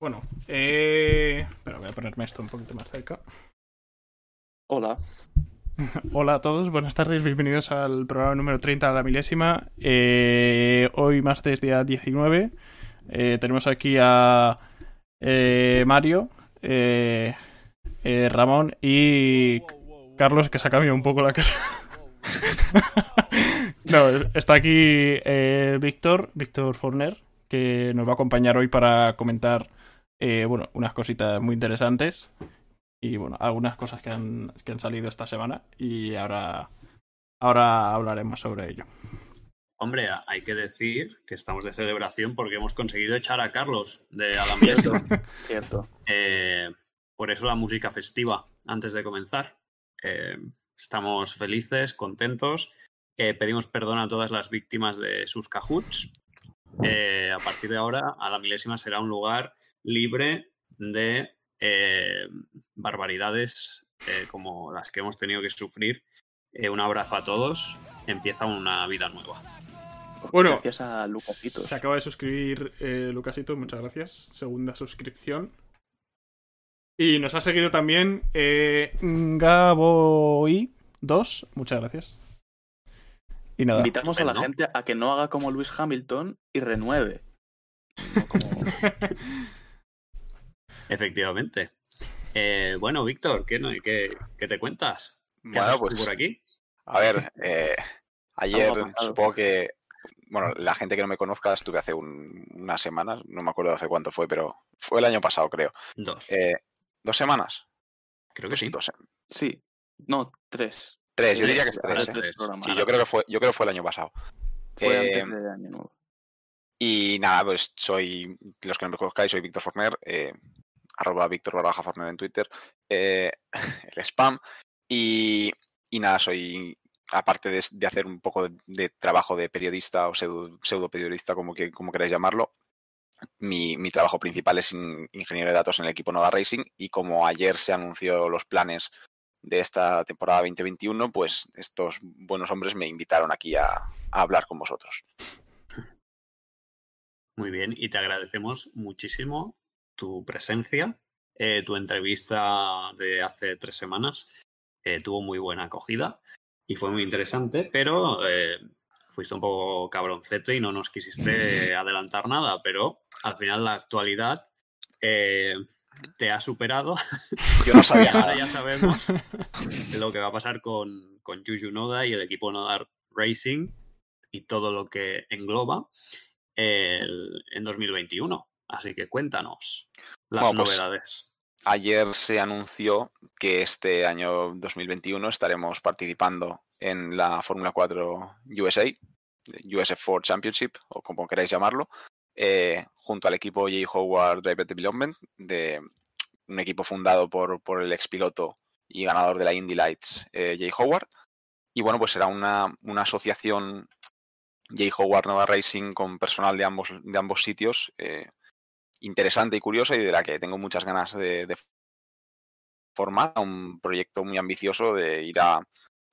Bueno, eh... pero voy a ponerme esto un poquito más cerca. Hola. Hola a todos, buenas tardes, bienvenidos al programa número 30 de la milésima. Eh, hoy martes día 19 eh, tenemos aquí a eh, Mario, Ramón y Carlos que se ha cambiado un poco la cara. no, está aquí Víctor, Víctor Forner, que nos va a acompañar hoy para comentar eh, bueno, unas cositas muy interesantes y bueno, algunas cosas que han, que han salido esta semana y ahora, ahora hablaremos sobre ello. Hombre, hay que decir que estamos de celebración porque hemos conseguido echar a Carlos de Cierto, Alamieso. cierto. Eh, por eso la música festiva antes de comenzar. Eh, estamos felices, contentos. Eh, pedimos perdón a todas las víctimas de sus cajuts. Eh, a partir de ahora, a la milésima será un lugar libre de eh, barbaridades eh, como las que hemos tenido que sufrir. Eh, un abrazo a todos. Empieza una vida nueva. Bueno, Gracias a Lucasitos. Se acaba de suscribir eh, Lucasito, muchas gracias. Segunda suscripción. Y nos ha seguido también eh, Gaboy2, muchas gracias. Y nada, Invitamos a la gente a que no haga como Luis Hamilton y renueve. No como- Efectivamente. Eh, bueno, Víctor, ¿qué, no- qué- qué te cuentas? ¿Qué Bueno, pues por aquí? a ver, eh, ayer supongo que, bueno, la gente que no me conozca, estuve hace un- unas semanas, no me acuerdo hace cuánto fue, pero fue el año pasado, creo. Dos. Eh, ¿Dos semanas? Creo que sí. Dos, se- Sí. No, tres. tres, yo Tres, diría que es tres. ¿eh? Sí, yo creo que fue, yo creo que fue el año pasado. Fue Eh, antes de Año Nuevo. Y nada, pues soy, los que no me conozcáis, soy Víctor Forner, eh, arroba Víctor barra baja Forner en Twitter, eh, el spam. Y, nada, soy, aparte de, hacer un poco de, trabajo de periodista o pseudo, periodista, como, que, queráis llamarlo, mi, trabajo principal es in- ingeniero de datos en el equipo Noda Racing y como ayer se anunció los planes de esta temporada 2021, pues estos buenos hombres me invitaron aquí a hablar con vosotros. Muy bien, y te agradecemos muchísimo tu presencia. Eh, tu entrevista de hace tres semanas eh, tuvo muy buena acogida y fue muy interesante, pero eh, fuiste un poco cabroncete y no nos quisiste adelantar nada, pero al final la actualidad te ha superado Yo no sabía nada. ya sabemos lo que va a pasar con, con Juju Noda y el equipo Noda Racing y todo lo que engloba el- en 2021. Así que cuéntanos las Bueno, pues, novedades. Ayer se anunció que este año 2021 estaremos participando en la Fórmula 4 USA, USF4 Championship, o como queráis llamarlo, eh, junto al equipo J. Howard Driver Development, de un equipo fundado por, por el expiloto y ganador de la Indy Lights, eh, Jay Howard. Y bueno, pues será una, una asociación J. Howard Nova Racing con personal de ambos, de ambos sitios. eh, interesante y curiosa y de la que tengo muchas ganas de, formar un proyecto muy ambicioso de ir a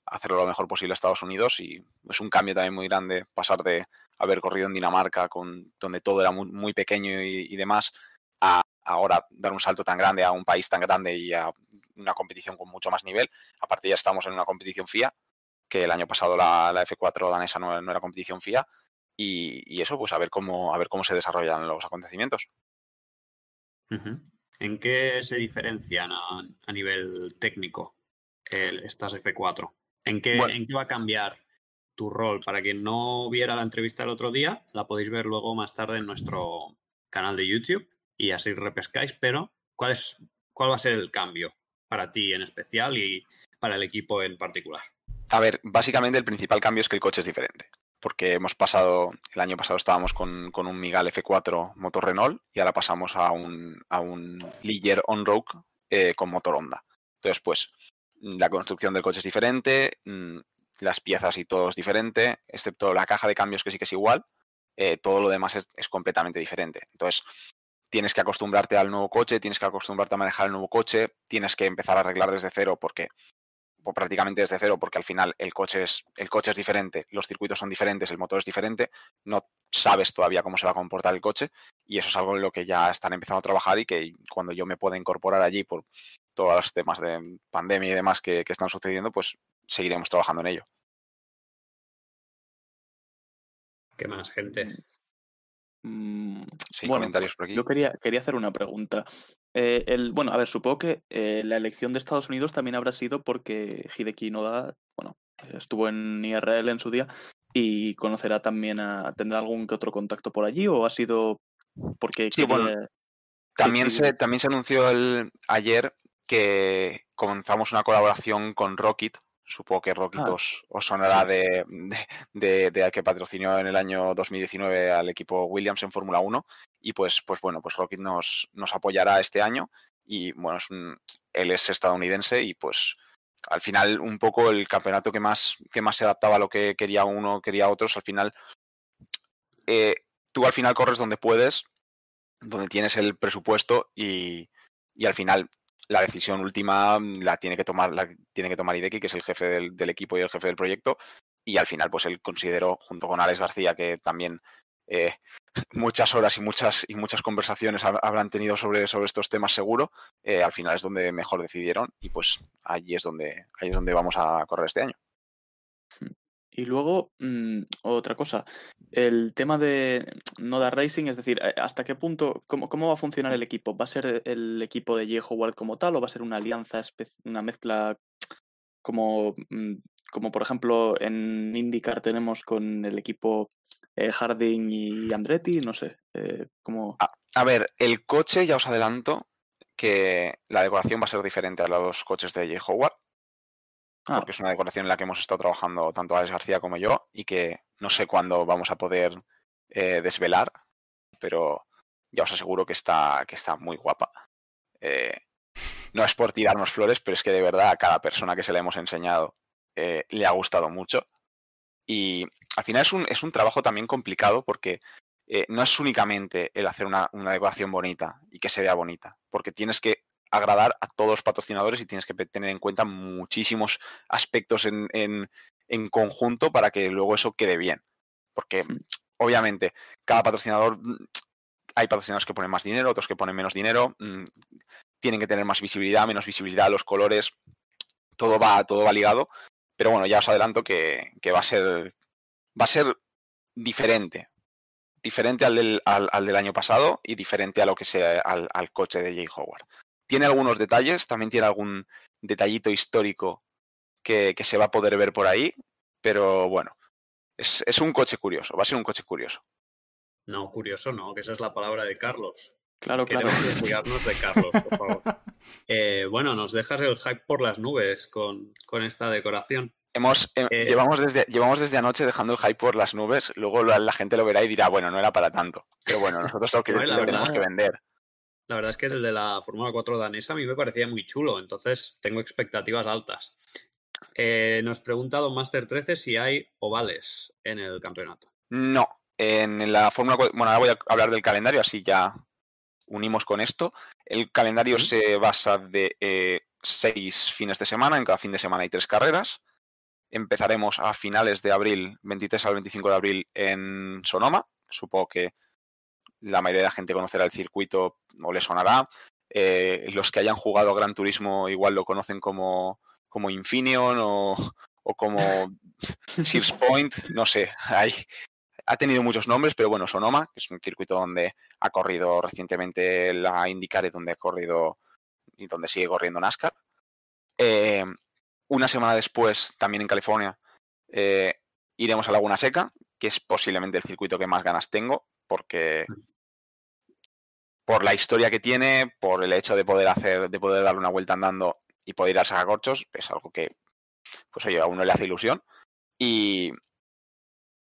hacerlo lo mejor posible a Estados Unidos y es un cambio también muy grande pasar de haber corrido en Dinamarca con donde todo era muy, muy pequeño y, demás a ahora dar un salto tan grande a un país tan grande y a una competición con mucho más nivel. Aparte ya estamos en una competición FIA, que el año pasado la, la F4 danesa no, no era competición FIA y, y eso pues a ver cómo a ver cómo se desarrollan los acontecimientos. ¿En qué se diferencian a, a nivel técnico el- estas F4? ¿En qué, Bueno. ¿En qué va a cambiar tu rol? Para quien no viera la entrevista el otro día, la podéis ver luego más tarde en nuestro canal de YouTube y así repescáis, pero ¿cuál, es, cuál va a ser el cambio para ti en especial y para el equipo en particular? A ver, básicamente el principal cambio es que el coche es diferente. Porque hemos pasado, el año pasado estábamos con, con un Migal F4 motor Renault y ahora pasamos a un, a un On-Road eh, con motor Honda. Entonces, pues, la construcción del coche es diferente, mm, las piezas y todo es diferente, excepto la caja de cambios que sí que es igual, eh, todo lo demás es, es completamente diferente. Entonces, tienes que acostumbrarte al nuevo coche, tienes que acostumbrarte a manejar el nuevo coche, tienes que empezar a arreglar desde cero porque prácticamente desde cero, porque al final el coche es el coche es diferente, los circuitos son diferentes, el motor es diferente, no sabes todavía cómo se va a comportar el coche y eso es algo en lo que ya están empezando a trabajar y que cuando yo me pueda incorporar allí por todos los temas de pandemia y demás que están sucediendo, pues seguiremos trabajando en ello. ¿Qué más, gente? Mm, Sí, Bueno, comentarios por aquí. Yo quería, quería hacer una pregunta. Eh, el, bueno, a ver, supongo que eh, la elección de Estados Unidos también habrá sido porque Hideki Noda, bueno, estuvo en IRL en su día y conocerá también a... ¿Tendrá algún que otro contacto por allí o ha sido porque... Sí, bueno, También se, también se anunció el, ayer que comenzamos una colaboración con Rocket. Supongo que Rocket Ah, os, os sonará sí. de, de, de- de que patrocinó en el año 2019 al equipo Williams en Fórmula 1. Y pues, pues bueno, pues Rocket nos, nos apoyará este año. Y bueno, es un, él es estadounidense y pues al final un poco el campeonato que más, que más se adaptaba a lo que quería uno, quería otros, al final eh, tú al final corres donde puedes, donde tienes el presupuesto y, y al final la decisión última la tiene que tomar, la tiene que tomar Hideki, que es el jefe del, equipo y el jefe del proyecto, y al final pues él consideró, junto con Alex García, que también eh, muchas horas y muchas y muchas conversaciones hab- habrán tenido sobre, sobre estos temas seguro, eh, al final es donde mejor decidieron y pues allí es donde, ahí es donde vamos a correr este año. Y luego, mm, otra cosa, el tema de Noda Racing, es decir, eh, ¿hasta qué punto, cómo, cómo va a funcionar el equipo? ¿Va a ser el equipo de Jay Howard como tal o va a ser una alianza, una mezcla como, mm, como por ejemplo en IndyCar tenemos con el equipo eh, Harding y Andretti? No sé, eh. A ver, el coche ya os adelanto que la decoración va a ser diferente a los coches de Jay Howard. Ah, porque es una decoración en la que hemos estado trabajando tanto Alex García como yo y que no sé cuándo vamos a poder eh, desvelar, pero ya os aseguro que está, que está muy guapa. Eh, no es por tirarnos flores, pero es que de verdad a cada persona que se le hemos enseñado eh, le ha gustado mucho. Y al final es un, es un trabajo también complicado porque no es únicamente el hacer una, una decoración bonita y que se vea bonita, porque tienes que agradar a todos los patrocinadores y tienes que tener en cuenta muchísimos aspectos en, en- en conjunto para que luego eso quede bien. Porque obviamente cada patrocinador, mm, hay patrocinadores que ponen más dinero, otros que ponen menos dinero, mm, tienen que tener más visibilidad, menos visibilidad, los colores, todo va, todo va ligado. Pero bueno, ya os adelanto que, que va a ser va a ser diferente. Diferente al del, al, al del año pasado y diferente a lo que sea al, al coche de Jay Howard. Tiene algunos detalles, también tiene algún detallito histórico que, que se va a poder ver por ahí, pero bueno, es, es un coche curioso, va a ser un coche curioso. No, curioso no, que esa es la palabra de Carlos. claro, claro. Queremos desligarnos de Carlos, por favor. Eh, bueno, nos dejas el hype por las nubes con, con esta decoración. Hemos, eh, Eh, llevamos, desde, llevamos desde anoche dejando el hype por las nubes, luego la, la gente lo verá y dirá, bueno, no era para tanto. Pero bueno, nosotros lo, que, No, lo tenemos que vender. La verdad es que el de la Fórmula 4 danesa a mí me parecía muy chulo, entonces tengo expectativas altas. Eh, nos pregunta Don Master 13 si hay ovales en el campeonato. No, en la Fórmula 4, bueno, ahora voy a hablar del calendario, así ya unimos con esto. El calendario se basa de eh, seis fines de semana, en cada fin de semana hay tres carreras. Empezaremos a finales de abril, 23 al 25 de abril, en Sonoma. Supongo que la mayoría de la gente conocerá el circuito o le sonará. Eh, los que hayan jugado Gran Turismo igual lo conocen como, como Infineon o, o como Sears Point, no sé, hay, ha tenido muchos nombres, pero bueno, Sonoma, que es un circuito donde ha corrido recientemente la IndyCar y donde ha corrido y donde sigue corriendo NASCAR. Eh, una semana después, también en California, eh, iremos a Laguna Seca, que es posiblemente el circuito que más ganas tengo, porque por la historia que tiene, por el hecho de poder hacer, de poder darle una vuelta andando y poder ir a sacacorchos, es algo que, pues oye, a uno le hace ilusión. Y,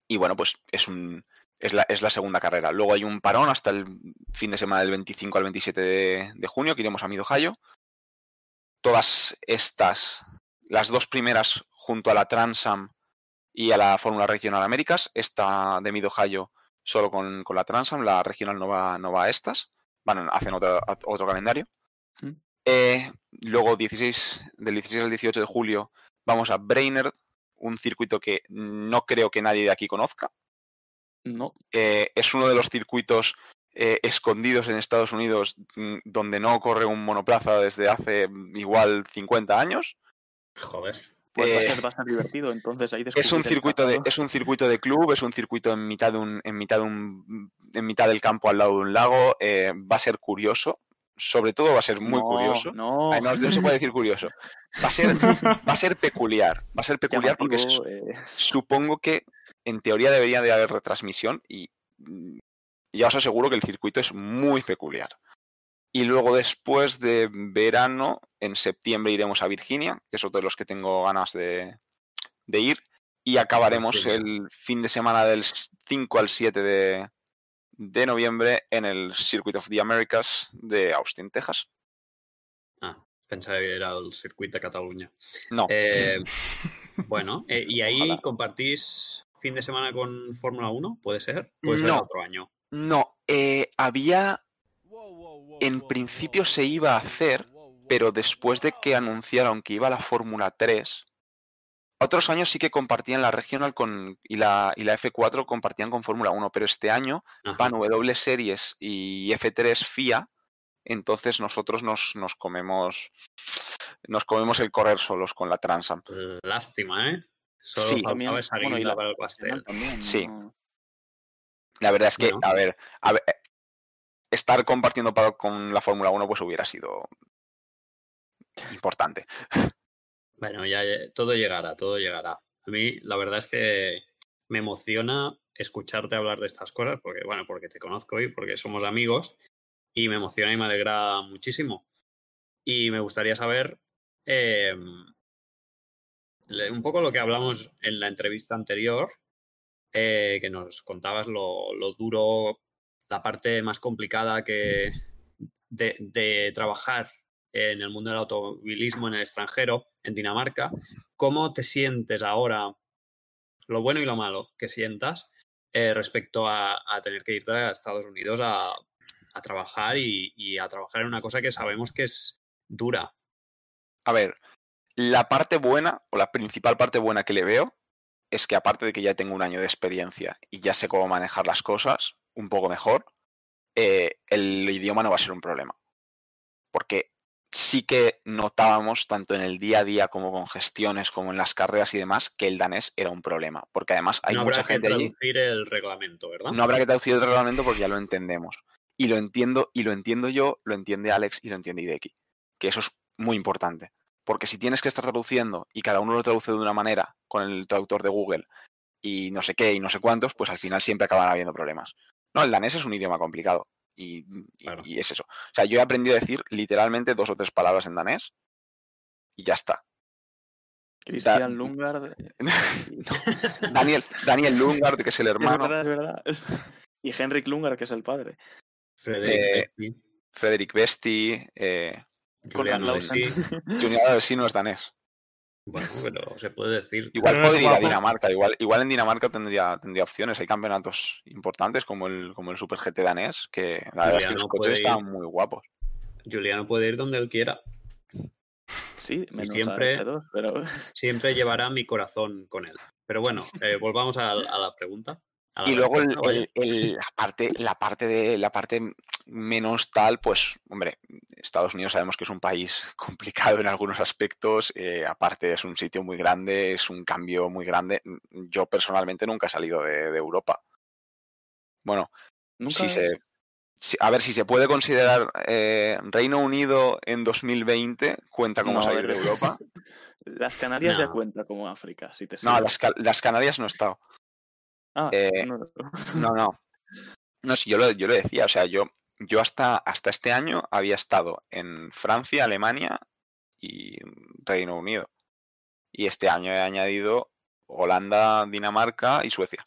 y bueno, pues es un es la, es la segunda carrera. Luego hay un parón hasta el fin de semana del 25 al 27 de, de junio, que iremos a Mid-Ohio. Todas estas, las dos primeras junto a la Transam y a la Fórmula Regional Américas, esta de Mid-Ohio solo con, con la Transam, la regional no va, no va a estas, van, hacen otro, otro calendario. Eh, luego 16, del 16 al 18 de julio vamos a Brainerd, un circuito que no creo que nadie de aquí conozca. No. Eh, es uno de los circuitos eh, escondidos en Estados Unidos mm, donde no corre un monoplaza desde hace mm, igual 50 años. Joder. Pues va, a Eh, ser, va a ser divertido. Entonces ahí Es un circuito de, es un circuito de club, es un circuito en mitad de un, en mitad de un, en mitad del campo al lado de un lago. eh, va a ser curioso. Sobre todo va a ser muy No, curioso. No, Ay, no, no se puede decir curioso. Va a ser, va a ser peculiar. Va a ser peculiar porque llamativo, eh, supongo que en teoría debería de haber retransmisión y ya os aseguro que el circuito es muy peculiar. Y luego después de verano, en septiembre iremos a Virginia, que es otro de los que tengo ganas de, de ir. Y acabaremos el fin de semana del 5 al 7 de, de noviembre en el Circuit of the Americas de Austin, Texas. Ah, pensaba que era el circuito de Cataluña. No, Eh, bueno, eh, ¿y ahí Ojalá. compartís fin de semana con Fórmula 1? ¿Puede ser? ¿Puede ser No. otro año? no, eh, había en principio se iba a hacer, pero después de que anunciaron que iba la Fórmula 3, otros años sí que compartían la Regional con, y, la, y la F4 compartían con Fórmula 1, pero este año Ajá. van W Series y F3 FIA, entonces nosotros nos, nos comemos nos comemos el correr solos con la Transam. Lástima, ¿eh? Solo Sí. También, bueno, y la- para el pastel. también, Sí. La verdad es que, Bueno. a ver, a ver, estar compartiendo paddock con la Fórmula 1 pues hubiera sido importante. Bueno, ya, todo llegará, todo llegará. A mí la verdad es que me emociona escucharte hablar de estas cosas, porque bueno, porque te conozco y porque somos amigos, y me emociona y me alegra muchísimo. Y me gustaría saber le- un poco lo que hablamos en la entrevista anterior, eh, que nos contabas lo, lo duro, la parte más complicada que de, trabajar en el mundo del automovilismo en el extranjero, en Dinamarca. ¿Cómo te sientes ahora? Lo bueno y lo malo que sientas eh, respecto a, tener que irte a Estados Unidos a, a trabajar y a trabajar en una cosa que sabemos que es dura. A ver, la parte buena, o la principal parte buena que le veo, es que aparte de que ya tengo un año de experiencia y ya sé cómo manejar las cosas un poco mejor, eh, el idioma no va a ser un problema. Porque sí que notábamos, tanto en el día a día como con gestiones, como en las carreras y demás, que el danés era un problema. Porque además hay no mucha habrá que gente allí. traducir el reglamento, ¿verdad? No habrá que traducir el reglamento porque ya lo entendemos. Y lo entiendo, y lo entiendo yo, lo entiende Alex y lo entiende Hideki. Que eso es muy importante. Porque si tienes que estar traduciendo y cada uno lo traduce de una manera con el traductor de Google y no sé qué y no sé cuántos, pues al final siempre acaban habiendo problemas. No, el danés es un idioma complicado. Y, y- Claro. y es eso. O sea, yo he aprendido a decir literalmente dos o tres palabras en danés y ya está. Christian Lungard. eh, No. Daniel, Daniel Lungard, que es el Es hermano. verdad, es verdad. Y Henrik Lungard, que es el padre. Frederick Eh, Besti, Frederick Besti, eh, Julian. Lausen. No es danés. Bueno, pero se puede decir. Igual podría ir a. Dinamarca. Igual, igual en Dinamarca tendría, tendría opciones. Hay campeonatos importantes como el, como el Super GT danés, que la verdad es que los coches están ir. muy guapos. Juliano puede ir donde él quiera. Sí, menos siempre- F2, pero Siempre llevará mi corazón con él. Pero bueno, eh, volvamos a, a la pregunta. Y luego el- la, parte, la parte de la parte menos tal, pues, hombre, Estados Unidos sabemos que es un país complicado en algunos aspectos. eh, aparte es un sitio muy grande, es un cambio muy grande. Yo personalmente nunca he salido de, de Europa. Bueno, nunca. si se, si- a ver, si se puede considerar eh, Reino Unido en 2020, cuenta como No, salir de. Europa. Las Canarias ya cuenta como África, si te No, las, las Canarias no he estado. Ah, eh, no, no. No, no. No, sí, yo lo, yo lo decía, o sea, yo, yo hasta, hasta este año había estado en Francia, Alemania y Reino Unido. Y este año he añadido Holanda, Dinamarca y Suecia.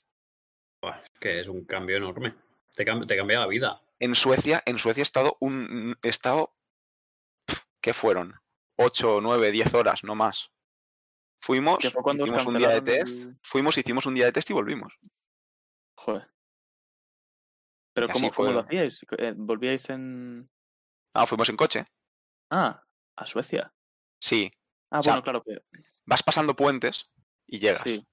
Que es un cambio enorme. Te, cam- te cambia la vida. En Suecia, en Suecia he estado un he estado ¿qué fueron? 8, 9, 10 horas, no más. Fuimos, fue cuando os hicimos un día de test, el- fuimos, hicimos un día de test y volvimos. Joder. Pero Y ¿cómo, cómo lo hacíais? Eh, ¿Volvíais en...? Ah, fuimos en coche. Ah, a Suecia. Sí, Ah, O sea, bueno, claro que vas pasando puentes y llegas. sí.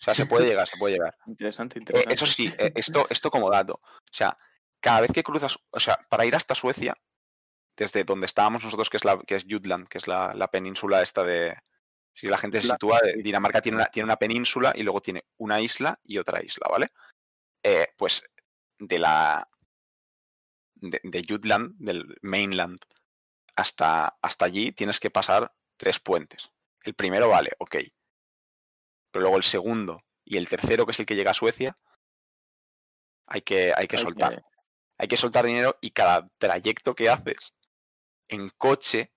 O sea, se puede llegar, se puede llegar. Interesante, Eh, interesante. eso sí, eh, esto, esto como dato. O sea, cada vez que cruzas, o sea, para ir hasta Suecia, desde donde estábamos nosotros, que es la, que es Jutland, que es la, la península esta de. Si la gente se sitúa, eh, Dinamarca tiene una, tiene una península y luego tiene una isla y otra isla, ¿vale? Eh, pues de la. De, de Jutland, del mainland, hasta, hasta allí tienes que pasar tres puentes. El primero vale, ok. Pero luego el segundo y el tercero, que es el que llega a Suecia, hay que, hay que Hay soltar. que- Hay que soltar dinero y cada trayecto que haces en coche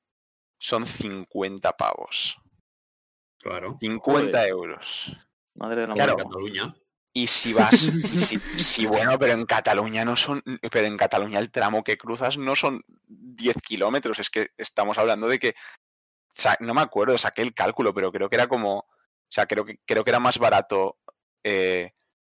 son 50 pavos. Claro. 50 Joder. euros. Madre de la Claro. Cataluña. Y si vas, y si, si, bueno, pero en Cataluña no son, pero en Cataluña el tramo que cruzas no son 10 kilómetros, es que estamos hablando de que, no me acuerdo, saqué el cálculo, pero creo que era como, o sea, creo que, creo que era más barato eh,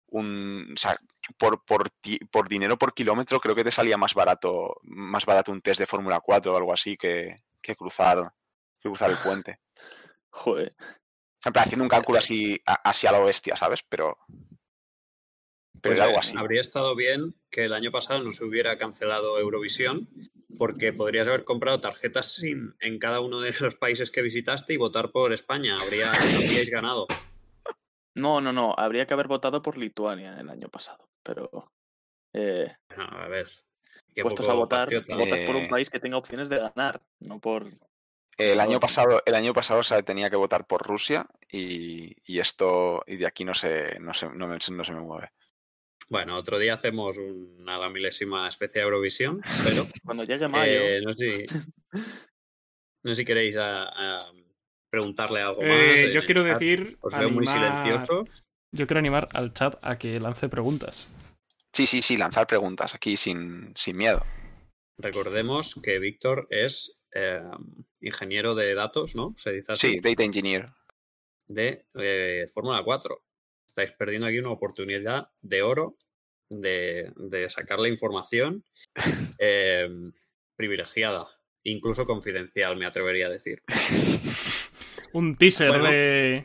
un, o sea, por, por, ti- por dinero por kilómetro, creo que te salía más barato, más barato un test de Fórmula 4 o algo así que, que cruzar, que cruzar el puente. Joder. Plan, haciendo un cálculo así, a- así a lo bestia, ¿sabes? Pero, pero Pues, es algo así. Habría estado bien que el año pasado no se hubiera cancelado Eurovisión, porque podrías haber comprado tarjetas SIM en cada uno de los países que visitaste y votar por España. Habría, habríais ganado. No, no, no. Habría que haber votado por Lituania el año pasado. Pero. eh, Bueno, a ver. puestos a votar, patriota. por un Eh, país que tenga opciones de ganar, no por. El año pasado, el año pasado se tenía que votar por Rusia y, y esto, y de aquí no se, no se, no me, no se me mueve. Bueno, otro día hacemos una la milésima especie de Eurovisión, pero Cuando llegue mayo. eh, no, sé si, no sé si queréis a- a preguntarle algo más. Eh, en yo quiero decir. Os veo muy animar- silenciosos. Yo quiero animar al chat a que lance preguntas. Sí, sí, sí, lanzar preguntas aquí sin, sin miedo. Recordemos que Víctor es eh, ingeniero de datos, ¿no? Se dice así. Sí, Data Engineer. de eh, Fórmula 4. Estáis perdiendo aquí una oportunidad de oro de, de sacar la información eh, privilegiada, incluso confidencial, me atrevería a decir. Un teaser Bueno. de.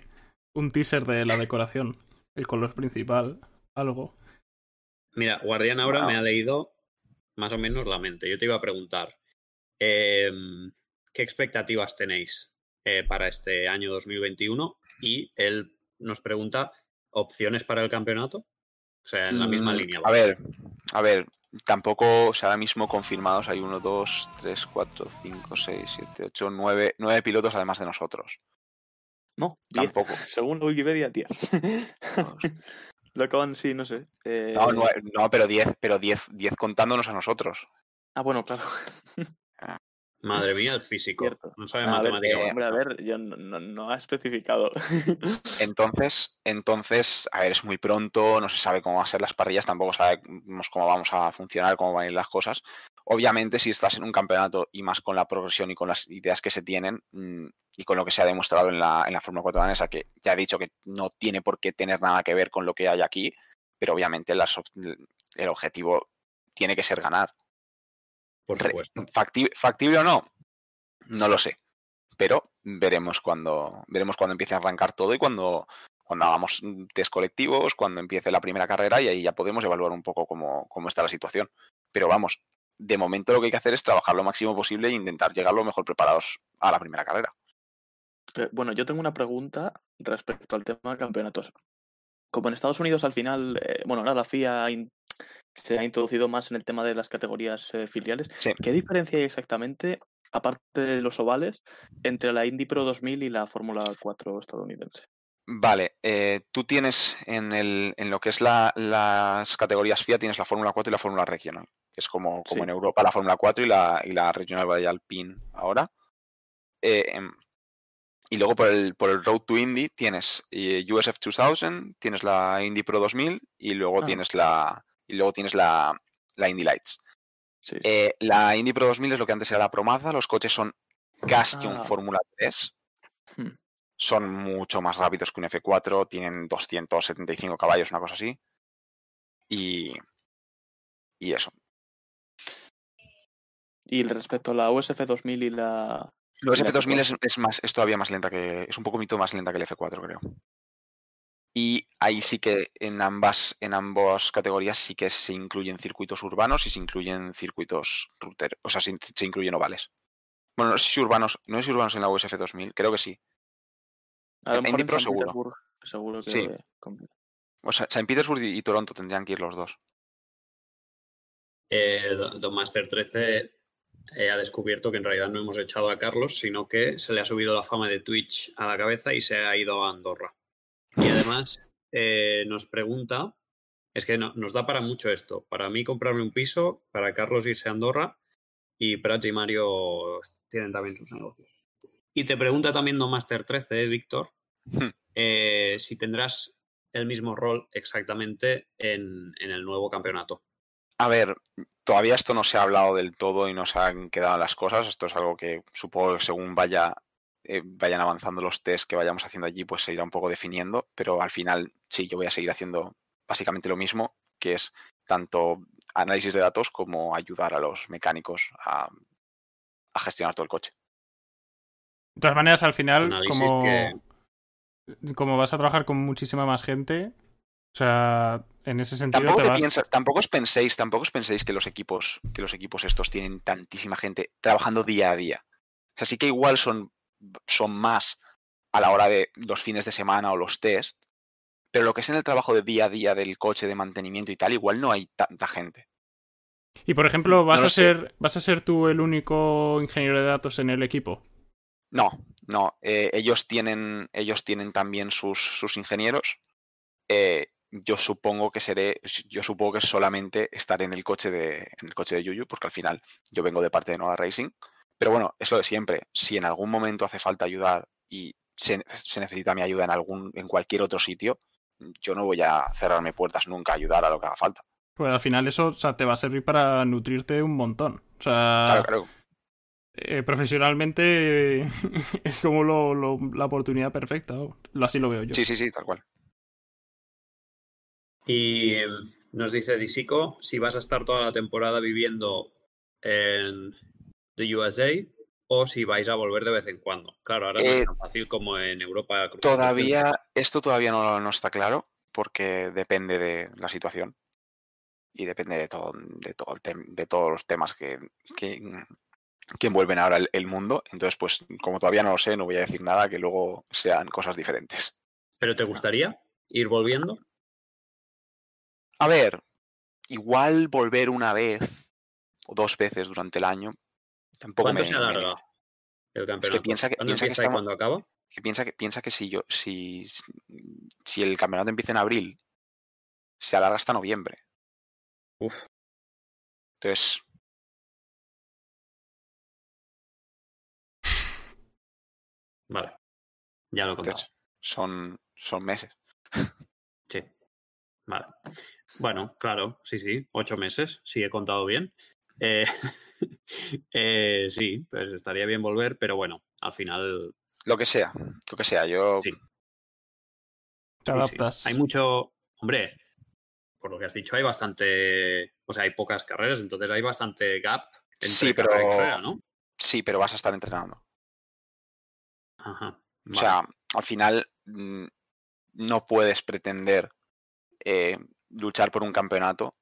Un teaser de la decoración. El color principal. Algo. Mira, Guardián ahora me ha leído más o menos la mente. Yo te iba a preguntar, em, ¿qué expectativas tenéis eh, para este año 2021? Y él nos pregunta, ¿opciones para el campeonato? O sea, en la misma Mm, línea. A ver, a ver, tampoco, o sea, ahora mismo confirmados hay uno, dos, tres, cuatro, cinco, seis, siete, ocho, nueve, nueve pilotos además de nosotros. No, 10. Tampoco. Según Wikipedia, 10. Lo acaban, sí, no sé. eh, No, nue- no, pero diez, pero diez, diez contándonos a nosotros. Ah, bueno, claro. Madre mía, el físico. Cierto. No sabe A ver, matemática. eh, hombre, a ver, yo no, no- no ha especificado. Entonces, entonces, a ver, es muy pronto, no se sabe cómo van a ser las parrillas, tampoco sabemos cómo vamos a funcionar, cómo van a ir las cosas. Obviamente, si estás en un campeonato y más con la progresión y con las ideas que se tienen mm, y con lo que se ha demostrado en la, en la Fórmula 4 danesa, que ya he dicho que no tiene por qué tener nada que ver con lo que hay aquí, pero obviamente las el objetivo tiene que ser ganar. Por supuesto. ¿Factible o no? No lo sé. Pero veremos cuando, veremos cuando empiece a arrancar todo y cuando, cuando hagamos test colectivos, cuando empiece la primera carrera y ahí ya podemos evaluar un poco cómo, cómo está la situación. Pero vamos, de momento lo que hay que hacer es trabajar lo máximo posible e intentar llegar lo mejor preparados a la primera carrera. Eh, Bueno, yo tengo una pregunta respecto al tema de campeonatos. Como en Estados Unidos al final, eh, bueno, ahora la FIA in- se ha introducido más en el tema de las categorías eh, filiales. Sí. ¿Qué diferencia hay exactamente, aparte de los ovales, entre la Indy Pro 2000 y la Fórmula 4 estadounidense? Vale, eh, tú tienes en, el, en lo que es la- las categorías FIA, tienes la Fórmula 4 y la Fórmula Regional, que es como, como Sí. en Europa la Fórmula 4 y la, y la Regional Valley Alpine ahora. Eh, em, y luego por el, por el Road to Indy tienes USF 2000, tienes la Indy Pro 2000 y luego Ah. tienes la y luego tienes la, la Indy Lights. Sí. Eh, la Indy Pro 2000 es lo que antes era la Promaza, los coches son casi un Ah. Fórmula 3 Hmm. son mucho más rápidos que un F4, tienen 275 caballos, una cosa así. Y, y eso. Y respecto a la USF 2000 y la... Los ¿Y la F2000 F4? es, es más, es todavía más lenta que. Es un poco más lenta que el F4, creo. Y ahí sí que en ambas, en ambas categorías sí que se incluyen circuitos urbanos y se incluyen circuitos router, o sea, se, se incluyen ovales. Bueno, no sé si urbanos, no sé si urbanos en la USF 2000, creo que sí. A lo En mejor Indy en Pro seguro. Seguro que Sí. O sea, San Petersburg y y Toronto tendrían que ir los dos. Eh, Do- Don Master 13 eh, ha descubierto que en realidad no hemos echado a Carlos, sino que se le ha subido la fama de Twitch a la cabeza y se ha ido a Andorra. Y además eh, nos pregunta, es que no- nos da para mucho esto, para mí comprarme un piso, para Carlos irse a Andorra y Prats y Mario tienen también sus negocios. Y te pregunta también Don Master 13, eh, Víctor, Hmm. eh, si tendrás el mismo rol exactamente en, en el nuevo campeonato. A ver, todavía esto no se ha hablado del todo y no se han quedado las cosas. Esto es algo que supongo que según vaya, eh, vayan avanzando los test que vayamos haciendo allí, pues se irá un poco definiendo. Pero al final, sí, yo voy a seguir haciendo básicamente lo mismo, que es tanto análisis de datos como ayudar a los mecánicos a, a gestionar todo el coche. De todas maneras, al final, Análisis como, que- como vas a trabajar con muchísima más gente, o sea, en ese sentido Tampoco, te te vas... piensa- tampoco os penséis, tampoco os penséis que los equipos, que los equipos estos tienen tantísima gente trabajando día a día. O sea, sí que igual son, son más a la hora de los fines de semana o los test, pero lo que es en el trabajo de día a día del coche de mantenimiento y tal, igual no hay tanta gente. Y por ejemplo, ¿vas, No lo a sé. ser, ¿vas a ser tú el único ingeniero de datos en el equipo? No, no. eh, ellos tienen, ellos tienen también sus, sus ingenieros. Eh, yo supongo que seré, yo supongo que solamente estaré en el coche de, en el coche de Yuyu, porque al final yo vengo de parte de Noda Racing. Pero bueno, es lo de siempre. Si en algún momento hace falta ayudar y se, se necesita mi ayuda en algún, en cualquier otro sitio, yo no voy a cerrarme puertas nunca a ayudar a lo que haga falta. Pues al final eso o sea, te va a servir para nutrirte un montón. O sea, Claro, claro. eh, profesionalmente es como lo- lo- la oportunidad perfecta. Así lo veo yo. Sí, sí, sí, tal cual. Y eh, nos dice Disico si vas a estar toda la temporada viviendo en the USA o si vais a volver de vez en cuando. Claro, ahora no Eh, es tan fácil como en Europa. Todavía, esto todavía no, no está claro, porque depende de la situación. Y depende de todo, de todo el de todos los temas que, que, que envuelven ahora el, el mundo. Entonces, pues, como todavía no lo sé, no voy a decir nada que luego sean cosas diferentes. ¿Pero te gustaría ir volviendo? A ver, igual volver una vez o dos veces durante el año. Tampoco ¿Cuánto me, se me- el campeonato? piensa que- ¿Cuándo piensa que y estamos- cuándo acaba? que piensa que piensa que si yo si si el campeonato empieza en abril se alarga hasta noviembre Uf, entonces vale. Ya lo he contado. son son meses Sí. Vale. Bueno, claro, sí, sí. Ocho meses, si he contado bien. Eh, eh, sí, pues estaría bien volver, pero bueno, al final lo que sea lo que sea yo Sí. Te sí, sí. adaptas. Hay mucho. Hombre, por lo que has dicho, hay bastante. O sea, hay pocas carreras, entonces hay bastante gap entre Sí, pero- carrera y carrera, ¿no? sí pero vas a estar entrenando Ajá. o Vale. sea al final mm, no puedes pretender eh, luchar por un campeonato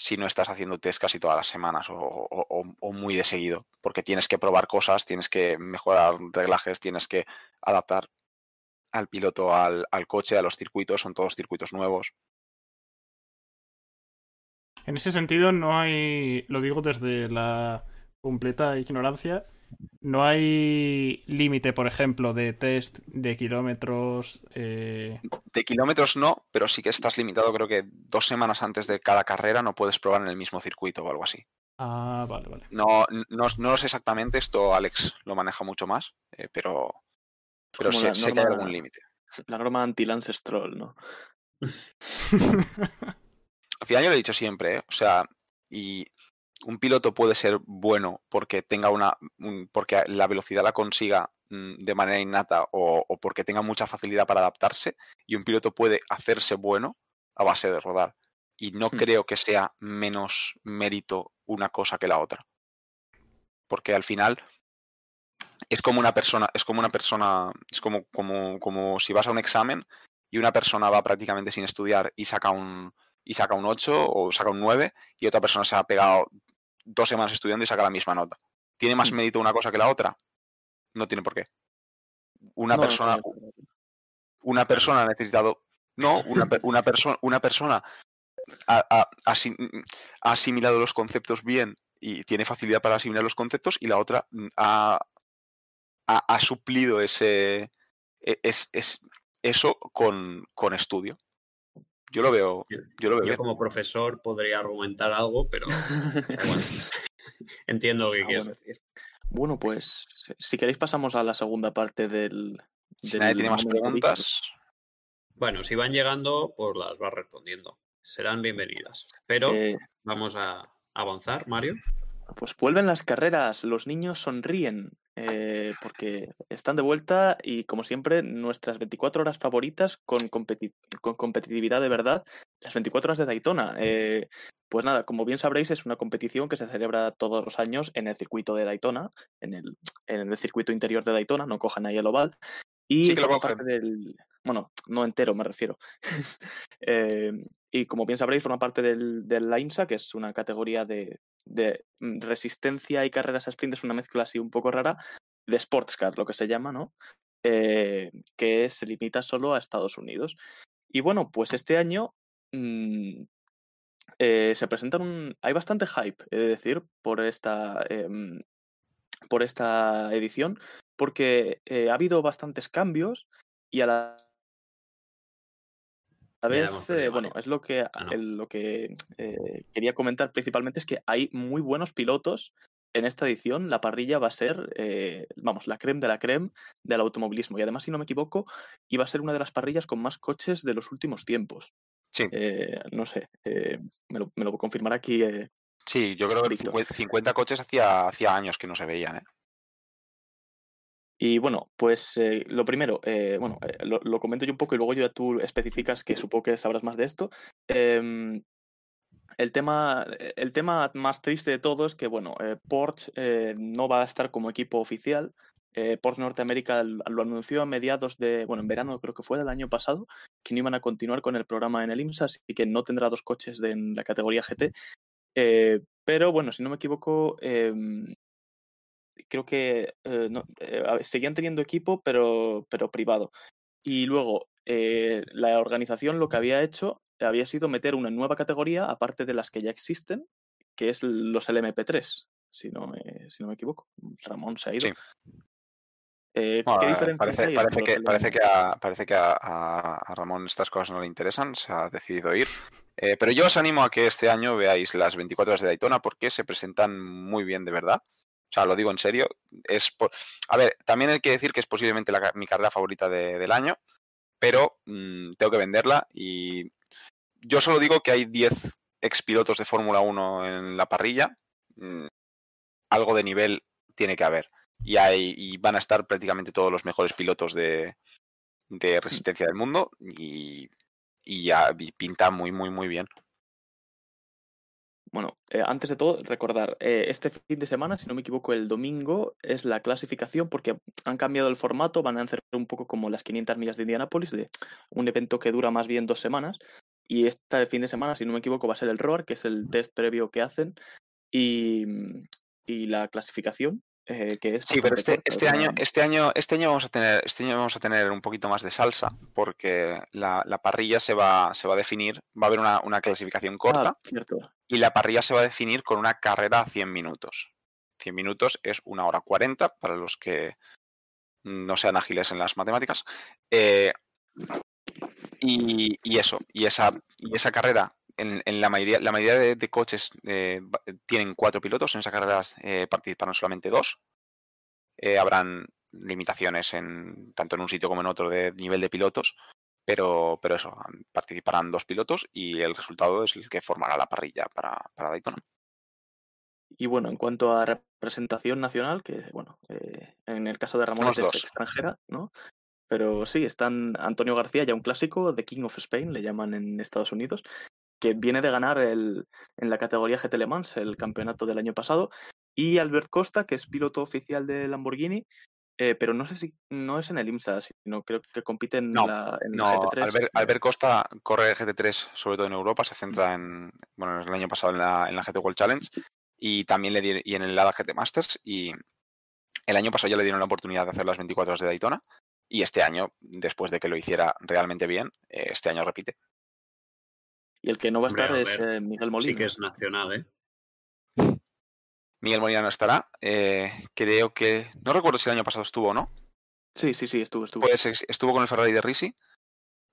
si no estás haciendo test casi todas las semanas o, o- muy de seguido porque tienes que probar cosas tienes que mejorar reglajes tienes que adaptar al piloto al, al coche a los circuitos son todos circuitos nuevos. En ese sentido, no hay, lo digo desde la completa ignorancia, no hay límite, por ejemplo, de test de kilómetros. eh, De kilómetros no, pero sí que estás limitado, creo que dos semanas antes de cada carrera no puedes probar en el mismo circuito o algo así. Ah, vale, vale. No, no, no lo sé exactamente, esto Alex lo maneja mucho más, eh, pero, pero sé, sé que hay algún límite. La norma anti-Lance Stroll, ¿no? Al final yo lo he dicho siempre, ¿eh? o sea, y un piloto puede ser bueno porque tenga una, un- porque la velocidad la consiga mm, de manera innata o, o porque tenga mucha facilidad para adaptarse, y un piloto puede hacerse bueno a base de rodar. Y no Hmm. creo que sea menos mérito una cosa que la otra. Porque al final es como una persona, es como una persona, es como, como, como si vas a un examen y una persona va prácticamente sin estudiar y saca un, y saca un 8 o saca un 9 y otra persona se ha pegado dos semanas estudiando y saca la misma nota. ¿Tiene más Hmm. mérito una cosa que la otra? No tiene por qué. Una No, persona, no, una persona ha necesitado. No, una, una, persona una persona ha, ha- ha asimilado los conceptos bien y tiene facilidad para asimilar los conceptos, y la otra ha, ha, ha suplido ese e- es, es- eso con, con estudio. Yo lo veo, Yo- lo veo Yo como profesor podría argumentar algo, pero, bueno, entiendo lo que Ah, quieres bueno. decir. Bueno, pues si queréis pasamos a la segunda parte del... Si del nadie tiene más preguntas, Bueno, si van llegando, pues las vas respondiendo. Serán bienvenidas. Pero Eh, vamos a avanzar, Mario. Pues vuelven las carreras, los niños sonríen eh, porque están de vuelta y como siempre nuestras 24 horas favoritas con, competi- con competitividad de verdad, las 24 horas de Daytona. Eh, pues nada, como bien sabréis es una competición que se celebra todos los años en el circuito de Daytona, en el, en el circuito interior de Daytona, no cojan ahí el oval. Y Sí que lo parte del... Bueno, no entero me refiero. Eh, y como bien sabréis, forma parte del, del la IMSA, que es una categoría de, de mm, resistencia y carreras a sprint, es una mezcla así un poco rara, de sports car, lo que se llama, ¿no? Eh, que se limita solo a Estados Unidos. Y bueno, pues este año mm, eh, se presentan un... Hay bastante hype, he de decir, por esta, em, por esta edición, porque eh, ha habido bastantes cambios y a la vez, eh, bueno, es lo que, Ah, no. el- lo que eh, quería comentar principalmente es que hay muy buenos pilotos en esta edición. La parrilla va a ser, eh, vamos, la creme de la creme del automovilismo. Y además, si no me equivoco, iba a ser una de las parrillas con más coches de los últimos tiempos. sí, Eh, no sé, me, lo, me lo confirmará aquí. sí, yo creo que Víctor. 50 50 coches hacía, hacía años que no se veían, ¿eh? Y bueno, pues eh, lo primero, eh, bueno, eh, lo, lo comento yo un poco y luego ya tú especificas que supongo que sabrás más de esto. Em, el, tema, el tema más triste de todo es que, bueno, eh, Porsche eh, no va a estar como equipo oficial. Eh, Porsche Norteamérica lo anunció a mediados de, bueno, en verano creo que fue del año pasado, que no iban a continuar con el programa en el IMSA, así que no tendrá dos coches de, en la categoría GT. Eh, pero bueno, si no me equivoco, em, creo que eh, no- eh, seguían teniendo equipo, pero, pero privado. Y luego, eh, la organización lo que había hecho había sido meter una nueva categoría, aparte de las que ya existen, que es los LMP3, si no me, si no me equivoco. Ramón se ha ido. Sí. Eh, Bueno, ¿Qué parece, parece, que, parece, que, LMP3? a, parece que a, a- a Ramón estas cosas no le interesan, se ha decidido ir. Eh, pero yo os animo a que este año veáis las 24 horas de Daytona porque se presentan muy bien de verdad. O sea, lo digo en serio. Es po- a ver, también hay que decir que es posiblemente la mi carrera favorita de- del año, pero mm, tengo que venderla y yo solo digo que hay 10 expilotos de Fórmula 1 en la parrilla. Mm, algo de nivel tiene que haber y, hay, y van a estar prácticamente todos los mejores pilotos de, de resistencia del mundo y, y ya y pinta muy, muy, muy bien. Bueno, eh, antes de todo, recordar, eh, este fin de semana, si no me equivoco, el domingo es la clasificación porque han cambiado el formato, van a hacer un poco como las 500 millas de Indianápolis, de un evento que dura más bien dos semanas. Y este fin de semana, si no me equivoco, va a ser el ROAR, que es el test previo que hacen, y, y la clasificación, eh, que es... Sí, pero este, corta, este año, este año, este año vamos a tener, este año vamos a tener un poquito más de salsa, porque la, la parrilla se va, se va a definir, va a haber una, una clasificación corta. Ah, cierto. y la parrilla se va a definir con una carrera a 100 minutos. 100 minutos es una hora 40 para los que no sean ágiles en las matemáticas. Eh, y, y eso, y esa, y esa carrera, en, en la mayoría, la mayoría de, de coches eh, tienen cuatro pilotos, en esa carrera eh, participaron solamente dos. Eh, habrán limitaciones en, tanto en un sitio como en otro de nivel de pilotos, pero, pero eso, participarán dos pilotos y el resultado es el que formará la parrilla para, para Daytona. Y bueno, en cuanto a representación nacional, que bueno, eh, en el caso de Ramón es dos. extranjera, ¿no? Pero sí, están Antonio García, ya un clásico, The King of Spain, le llaman en Estados Unidos, que viene de ganar el, en la categoría GT Le Mans el campeonato del año pasado, y Albert Costa, que es piloto oficial de Lamborghini, eh, pero no sé si no es en el IMSA, sino creo que compite en, No, la, en No, GT3. Albert, Albert Costa corre GT3 sobre todo en Europa, se centra en, bueno, el año pasado en la, en la GT World Challenge y también le dieron, y en el ADA GT Masters y el año pasado ya le dieron la oportunidad de hacer las 24 horas de Daytona y este año, después de que lo hiciera realmente bien, eh, este año repite. Y el que no va a Hombre, estar a es eh, Miguel Molina. Sí que es nacional, ¿eh? Miguel Molina no estará, eh, creo que, no recuerdo si el año pasado estuvo o no, Sí, sí, sí, estuvo, estuvo. pues estuvo con el Ferrari de Risi.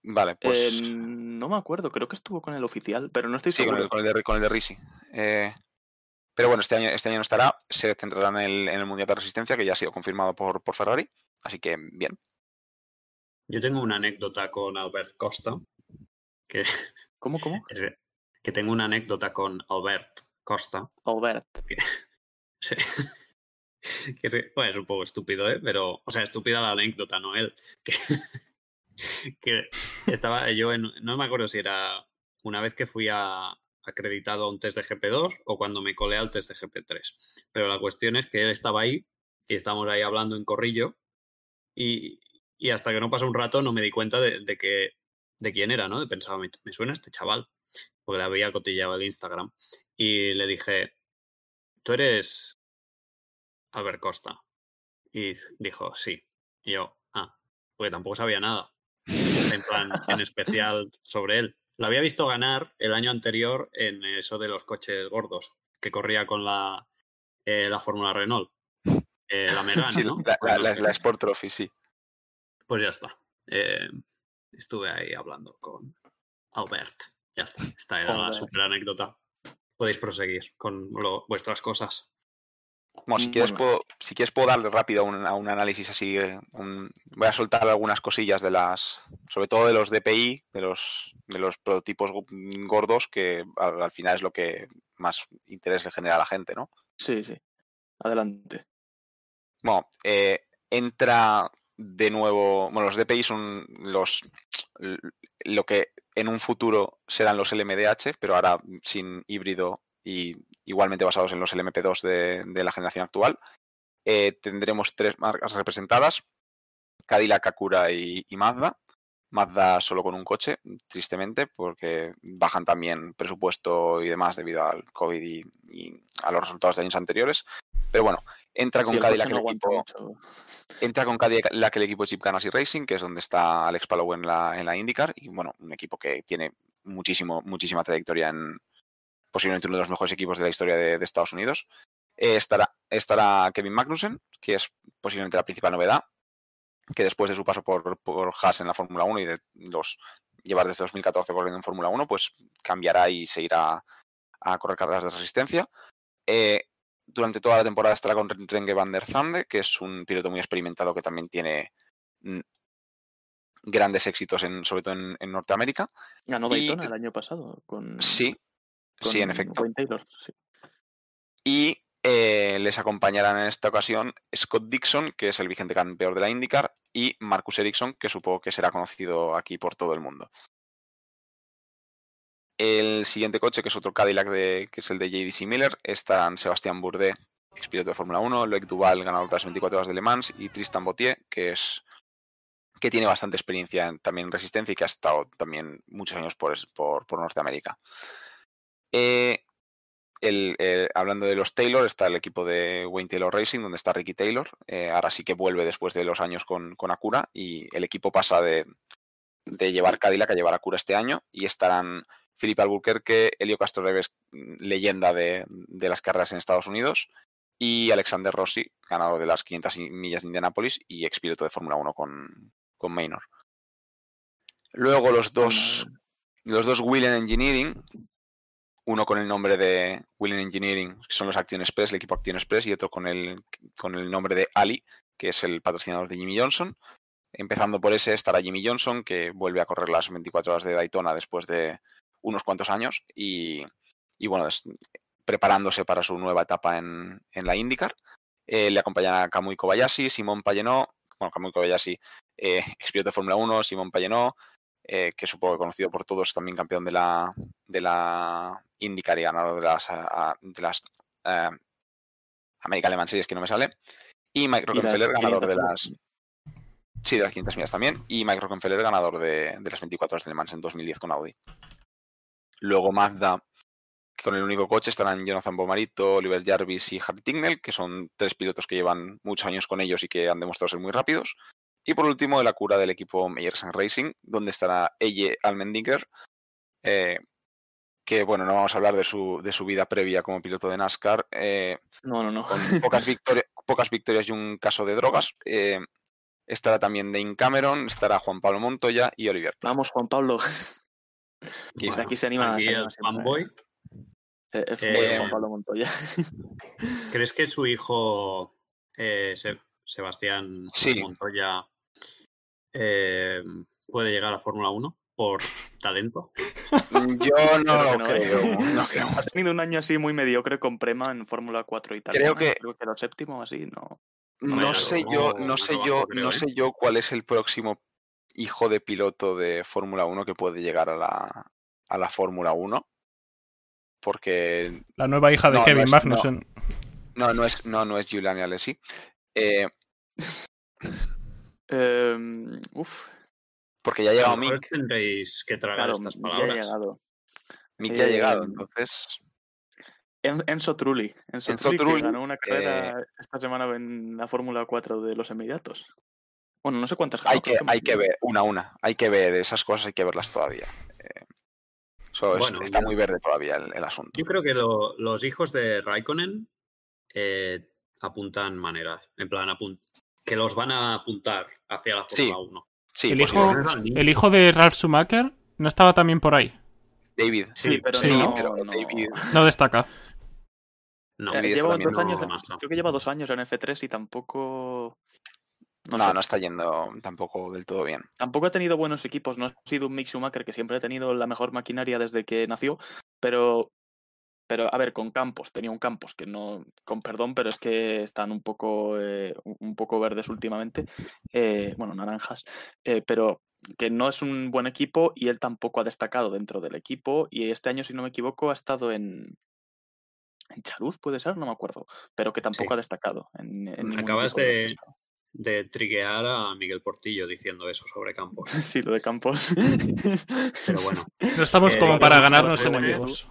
Vale, pues Eh, no me acuerdo, creo que estuvo con el oficial, pero no estoy sí, con seguro. el, con el de, con el de Risi. Eh, pero bueno, este año, este año no estará, se centrará en el, en el Mundial de Resistencia, que ya ha sido confirmado por, por Ferrari, así que bien. Yo tengo una anécdota con Albert Costa, que, ¿Cómo, cómo? es- que tengo una anécdota con Albert Costa, Albert. Sí. que sí, bueno, es un poco estúpido, ¿eh? Pero, o sea, estúpida la anécdota, no él. Que, que estaba yo en, no me acuerdo si era una vez que fui a, acreditado a un test de GP2 o cuando me colé al test de GP3. Pero la cuestión es que él estaba ahí y estábamos ahí hablando en corrillo y, y hasta que no pasó un rato no me di cuenta de, de que de quién era, ¿no? Pensaba, me, me suena este chaval, porque le había cotillado el Instagram. Y le dije, tú eres Albert Costa. Y dijo, sí. Y yo, ah, porque tampoco sabía nada. En plan, en especial sobre él. Lo había visto ganar el año anterior en eso de los coches gordos, que corría con la, eh, la Fórmula Renault. Eh, la Megane, Sí, ¿no? la, la- la- la Sport Trophy, sí. Pues ya está. Eh, estuve ahí hablando con Albert. Ya está. Esta era la super anécdota. Podéis proseguir con lo- vuestras cosas. Bueno, si quieres, bueno. puedo, si quieres puedo darle rápido a un, a un análisis así. eh, un- voy a soltar algunas cosillas de las, sobre todo de los DPI, de los, de los prototipos gordos, que al, al final es lo que más interés le genera a la gente, ¿no? Sí, sí. Adelante. Bueno, eh, entra de nuevo. Bueno, los DPI son los lo que en un futuro serán los LMDH, pero ahora sin híbrido y igualmente basados en los LMP2 de, de la generación actual. Eh, tendremos tres marcas representadas: Cadillac, Acura y, Mazda. Mazda solo con un coche, tristemente, porque bajan también presupuesto y demás debido al COVID y a los resultados de años anteriores. Pero bueno, entra con Sí, el Cadillac el aguanta equipo, mucho. entra con Cadillac el equipo Chip Ganassi Racing, que es donde está Alex Palou en la, en la IndyCar, y bueno, un equipo que tiene muchísimo, muchísima trayectoria en posiblemente uno de los mejores equipos de la historia de, de Estados Unidos. Eh, estará, estará Kevin Magnussen, que es posiblemente la principal novedad, que después de su paso por, por Haas en la Fórmula 1 y de los llevar desde 2014 corriendo en Fórmula 1, pues cambiará y se irá a correr carreras de resistencia. Eh, durante toda la temporada estará con Renge van der Zande, que es un piloto muy experimentado que también tiene mm, grandes éxitos, en, sobre todo en, en Norteamérica. Ganó Y- Daytona el año pasado con, Sí, con sí, en efecto. Wayne Taylor. sí. Y eh, les acompañarán en esta ocasión Scott Dixon, que es el vigente campeón de la IndyCar, y Marcus Ericsson, que supongo que será conocido aquí por todo el mundo. El siguiente coche, que es otro Cadillac, de, que es el de JDC Miller, están Sebastián Bourdais, expiloto de Fórmula 1, Loic Duval, ganador de las 24 horas de Le Mans, y Tristan Bautier, que es que tiene bastante experiencia en- también en resistencia y que ha estado también muchos años por, por, por Norteamérica. Eh, el, eh, hablando de los Taylor, está el equipo de Wayne Taylor Racing, donde está Ricky Taylor. Eh, ahora sí que vuelve después de los años con, con Acura y el equipo pasa de, de llevar Cadillac a llevar Acura este año y estarán Philip Albuquerque, Elio Castro Reves, leyenda de, de las carreras en Estados Unidos, y Alexander Rossi, ganador de las 500 millas de Indianápolis y expiloto de Fórmula 1 con, con Maynor. Luego los dos, los dos Willen Engineering, uno con el nombre de Willen Engineering, que son los Action Express, el equipo Action Express, y otro con el, con el nombre de Ali, que es el patrocinador de Jimmy Johnson. Empezando por ese estará Jimmy Johnson, que vuelve a correr las 24 horas de Daytona después de unos cuantos años y, y bueno, es- preparándose para su nueva etapa en, en la IndyCar. Eh, le acompañará Kamui Kobayashi, Simón Pallenó, bueno, Kamui Kobayashi, eh, de Fórmula 1, Simón Pallenó, eh, que supongo que conocido por todos, también campeón de la, de la IndyCar y ganador de las, a- de las eh, American Le Mans Series, que no me sale. Y Mike Rockefeller, ganador de 500 las. Sí, de las 500 millas también. Y Mike Rockefeller, ganador de, de las 24 horas de Le Mans en 2010 con Audi. Luego Mazda, que con el único coche estarán Jonathan Bomarito, Oliver Jarvis y Harry Tignell, que son tres pilotos que llevan muchos años con ellos y que han demostrado ser muy rápidos. Y por último, el Acura del equipo Meyerson Racing, donde estará Eje Almendinger, eh, que bueno, no vamos a hablar de su, de su vida previa como piloto de NASCAR, eh, No, no, no. con pocas, victoria- pocas victorias y un caso de drogas. Eh, estará también Dane Cameron, estará Juan Pablo Montoya y Oliver. Vamos, Juan Pablo. Aquí se anima, aquí el fanboy. Eh, es Eh, fanboy Juan Pablo Montoya. ¿Crees que su hijo eh, Se- Sebastián Sí. Montoya eh, puede llegar a Fórmula 1 por talento? Yo no lo no, ¿eh? creo. no creo. Ha tenido un año así muy mediocre con Prema en Fórmula 4 y tal. Creo que- Creo que lo séptimo así, no. No Bueno, sé no, yo, no no sé yo, creo, no ¿eh? sé yo cuál es el próximo hijo de piloto de Fórmula 1 que puede llegar a la, a la Fórmula 1. Porque La nueva hija de No, no Kevin es- Magnussen. no, no es, no, no es Giuliani Alessi. Eh, Eh, uf, porque ya ha llegado Mick. tendréis que tragar claro, estas ya ha palabras. llegado. Mick ya ha llegado, eh, entonces. En- Enzo Trulli. Enzo, Enzo Trulli, que Trulli, ganó una carrera esta semana en la Fórmula 4 de los Emiratos. Bueno, no sé cuántas Hay que, hay que ver, una a una. Hay que ver esas cosas, hay que verlas todavía. Eh, eso es- Bueno, está muy verde todavía el, el asunto. Yo creo que lo- los hijos de Raikkonen eh, apuntan maneras. En plan, que los van a apuntar hacia la Sí, Fórmula 1. Sí, el, posible. hijo, el hijo de Ralf Schumacher no estaba también por ahí. David. Sí, pero Sí, no, pero no. David- No destaca. No, lleva dos no- años, en- Massa. creo que lleva dos años en F3 y tampoco... No, No, sé, no está yendo tampoco del todo bien. Tampoco ha tenido buenos equipos, no ha sido un Mick Schumacher que siempre ha tenido la mejor maquinaria desde que nació, pero, pero a ver, con Campos, tenía un Campos que no, con perdón, pero es que están un poco, eh, un poco verdes últimamente, eh, bueno, naranjas, eh, pero que no es un buen equipo y él tampoco ha destacado dentro del equipo y este año, si no me equivoco, ha estado en... En Charuz puede ser, no me acuerdo, pero que tampoco Sí. ha destacado. En, en Acabas de- de triguear a Miguel Portillo diciendo eso sobre Campos. Sí, lo de Campos. Pero bueno, No estamos Eh, como para ganarnos bueno. enemigos.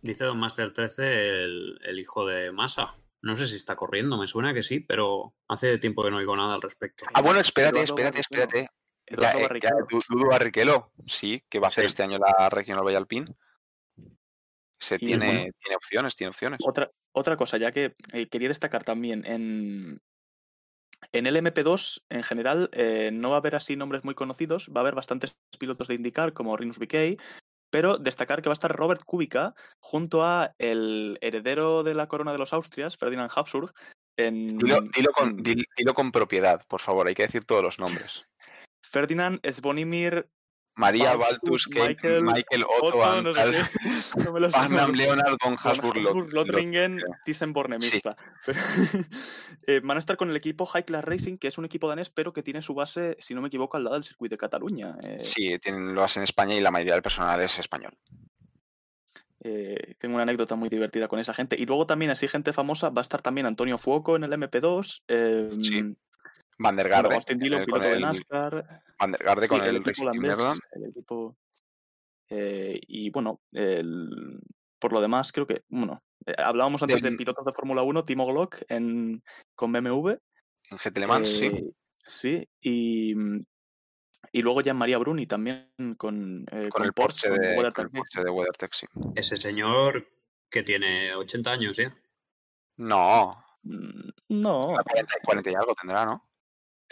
dice Don Master 13 el, el hijo de Massa. No sé si está corriendo, me suena que sí, pero hace tiempo que no oigo nada al respecto. Ah, bueno, espérate, espérate, espérate. Eduardo eh, ya, Barrichello. Du- Dudu Barrichello, sí, que va a hacer Sí. este año la Regional Vallalpín. Se Y tiene, bueno. tiene opciones, tiene opciones. Otra, otra cosa, ya que eh, quería destacar también en, en el MP2, en general, eh, no va a haber así nombres muy conocidos, va a haber bastantes pilotos de indicar como Rinus BK, pero destacar que va a estar Robert Kubica junto a el heredero de la corona de los Austrias, Ferdinand Habsburg, en, Dilo, dilo con, dilo con propiedad, por favor, hay que decir todos los nombres. Ferdinand Svonimir María Baltus, Kate, Michael, Michael, Otto, Otto, no sé qué. No me lo. Leonard, von Lothringen, Sí. Pero, eh, van a estar con el equipo High Class Racing, que es un equipo danés, pero que tiene su base, si no me equivoco, al lado del circuito de Cataluña. Eh, Sí, tienen, lo hacen en España y la mayoría del personal es español. eh, tengo una anécdota muy divertida con esa gente. Y luego también, así gente famosa, va a estar también Antonio Fuoco en el MP2. eh, Sí, Van der Garde, Austin en Dillon, el- con piloto de el- NASCAR. Van der Garde Sí, con el, equipo Racing Team holandés, el equipo. eh, y bueno, el- por lo demás, creo que. Bueno, eh, hablábamos antes de Del- pilotos de Fórmula 1, Timo Glock en, con BMW. En GT Le Mans, sí. Eh, Sí, y, y luego ya María Bruni también con, eh, Con el Porsche con de, Weather con el. Porsche de WeatherTech, sí. Ese señor que tiene 80 años ya. No, Mm, No, 40, 40 y algo tendrá, ¿no?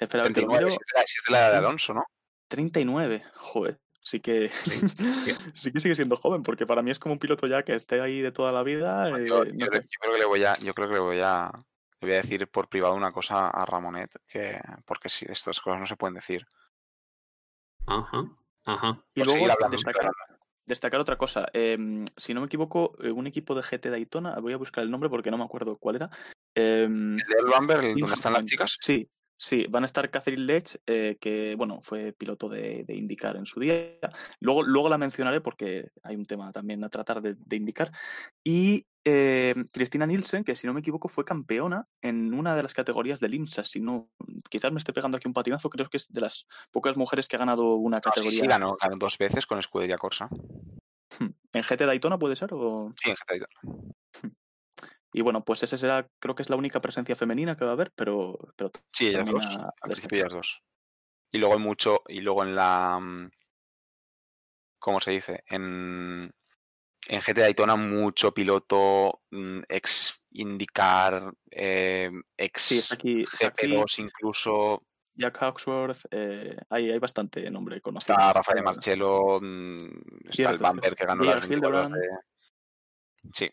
Espera, que lo 39, miro. si es de la, si es de la edad de Alonso, ¿no? 39, joder. Sí que, sí que sigue siendo joven, porque para mí es como un piloto ya que esté ahí de toda la vida. eh, Yo, creo que le voy a, yo creo que le voy a, le voy a decir por privado una cosa a Ramonet, que porque si estas cosas no se pueden decir. Ajá, ajá. Y luego destacar, destacar otra cosa. em, si no me equivoco, eh, un equipo de GT Daytona, voy a buscar el nombre porque no me acuerdo cuál era. em, El de El Bamber, donde están las chicas. Sí, sí, van a estar Catherine Lech, eh, que bueno, fue piloto de, de IndyCar en su día. Luego, luego la mencionaré porque hay un tema también a tratar de, de IndyCar. Y eh, Cristina Nielsen, que si no me equivoco fue campeona en una de las categorías del IMSA. Si no, quizás me esté pegando aquí un patinazo, creo que es de las pocas mujeres que ha ganado una No, sí, categoría. sí, ganó, ganó dos veces con Escudería Corsa. ¿En GT Daytona puede ser? O... Sí, en GT Daytona. Y bueno, pues ese será, creo que es la única presencia femenina que va a haber, pero, pero Sí, ellas dos. a- Al principio ellas dos. Y luego hay mucho, y luego en la. mm, ¿Cómo se dice? En, en GT Daytona, mucho piloto mm, ex IndyCar, eh, ex Sí, aquí, está aquí GP2 incluso. Jack Hawksworth, eh, hay, hay bastante nombre conocido. Está Rafael Marcello, mm, está el Bamber que ganó J.R. las 24 horas Hildebrand. de- Sí.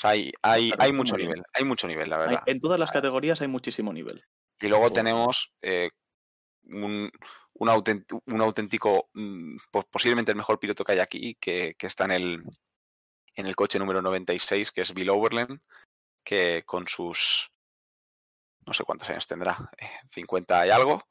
O sea, hay, hay, hay mucho nivel, hay mucho nivel, la Hay- verdad. en todas las categorías hay muchísimo nivel. Y luego tenemos eh, un, un, auténtico, un auténtico, mm, po- posiblemente el mejor piloto que hay aquí, que, que está en el, en el coche número 96, que es Bill Overland, que con sus, no sé cuántos años tendrá, eh, 50 y algo,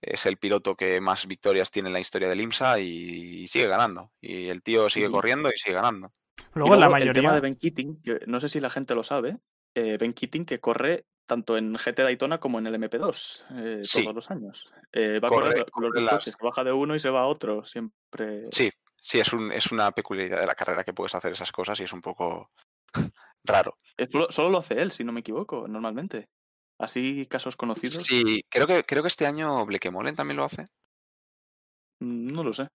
es el piloto que más victorias tiene en la historia del IMSA y, sigue ganando. Y el tío sigue corriendo y sigue ganando. Luego, la luego, El tema mayoría. de Ben Keating, que no sé si la gente lo sabe, eh, Ben Keating que corre tanto en GT Daytona como en el MP2 eh, Sí. todos los años. Eh, va Corre- a correr con los dos las- coches, baja de uno y se va a otro, siempre. Sí, sí, es, un, es una peculiaridad de la carrera que puedes hacer esas cosas y es un poco raro. Solo, lo hace él, si no me equivoco, normalmente. Así casos conocidos, Sí, creo que, creo que este año Blekemolen también lo hace. mm, no lo sé.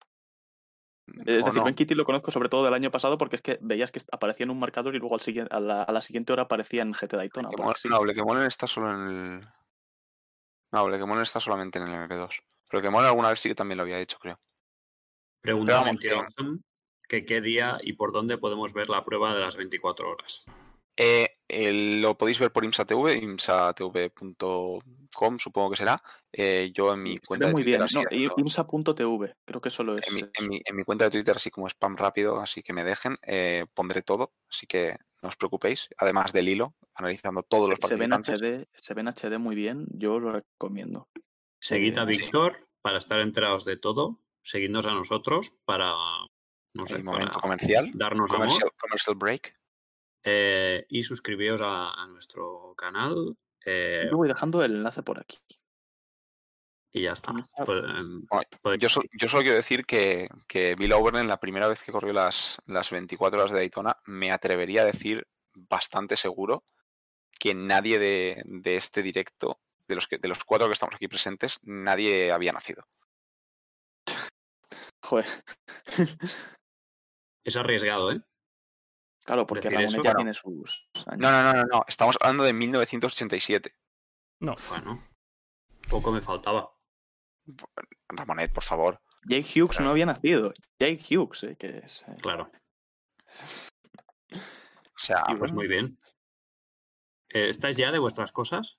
Es ¿o decir, no? Ben Keating lo conozco sobre todo del año pasado porque es que veías que aparecía en un marcador y luego al siguiente, a, la, a la siguiente hora aparecía en GT Daytona. Porque sí. No, Blekemolen está solo en el. No, Blekemolen está solamente en el MP2. Blekemolen alguna vez sí que también lo había hecho, creo. Pregunta que- que qué día y por dónde podemos ver la prueba de las 24 horas. Eh, lo podéis ver por IMSA-TV, imsatv.com, supongo que será. Eh, yo en mi Se cuenta de muy Twitter bien. así No, imsa.tv, creo que solo es. en, mi, es- en mi- en mi cuenta de Twitter, así como spam rápido, así que me dejen, eh, pondré todo, así que no os preocupéis. Además del hilo, analizando todos los se. HD, se ve en HD muy bien, yo lo recomiendo. Seguid a Sí. Víctor para estar enterados de todo. Seguidnos a nosotros para, no sé, El momento para comercial. darnos amor. Commercial, commercial break. Eh, y suscribíos a, a nuestro canal. eh, Yo voy dejando el enlace por aquí. y ya está. Pues, em, Yo, so- yo solo quiero decir que, que Bill Overland, la primera vez que corrió las, las 24 horas de Daytona, me atrevería a decir bastante seguro que nadie de, de este directo, de los, que, de los cuatro que estamos aquí presentes, nadie había nacido. Joder. es arriesgado, ¿eh? Claro, porque eso, ya tiene sus años. No, no, no, no, no. Estamos hablando de 1987. No. Bueno, poco me faltaba. Ramonet, por favor. Jake Hughes no había nacido. Jake Hughes, eh, que es. eh, Claro, O sea, Y pues bueno. muy bien. Eh, ¿Estáis ya de vuestras cosas?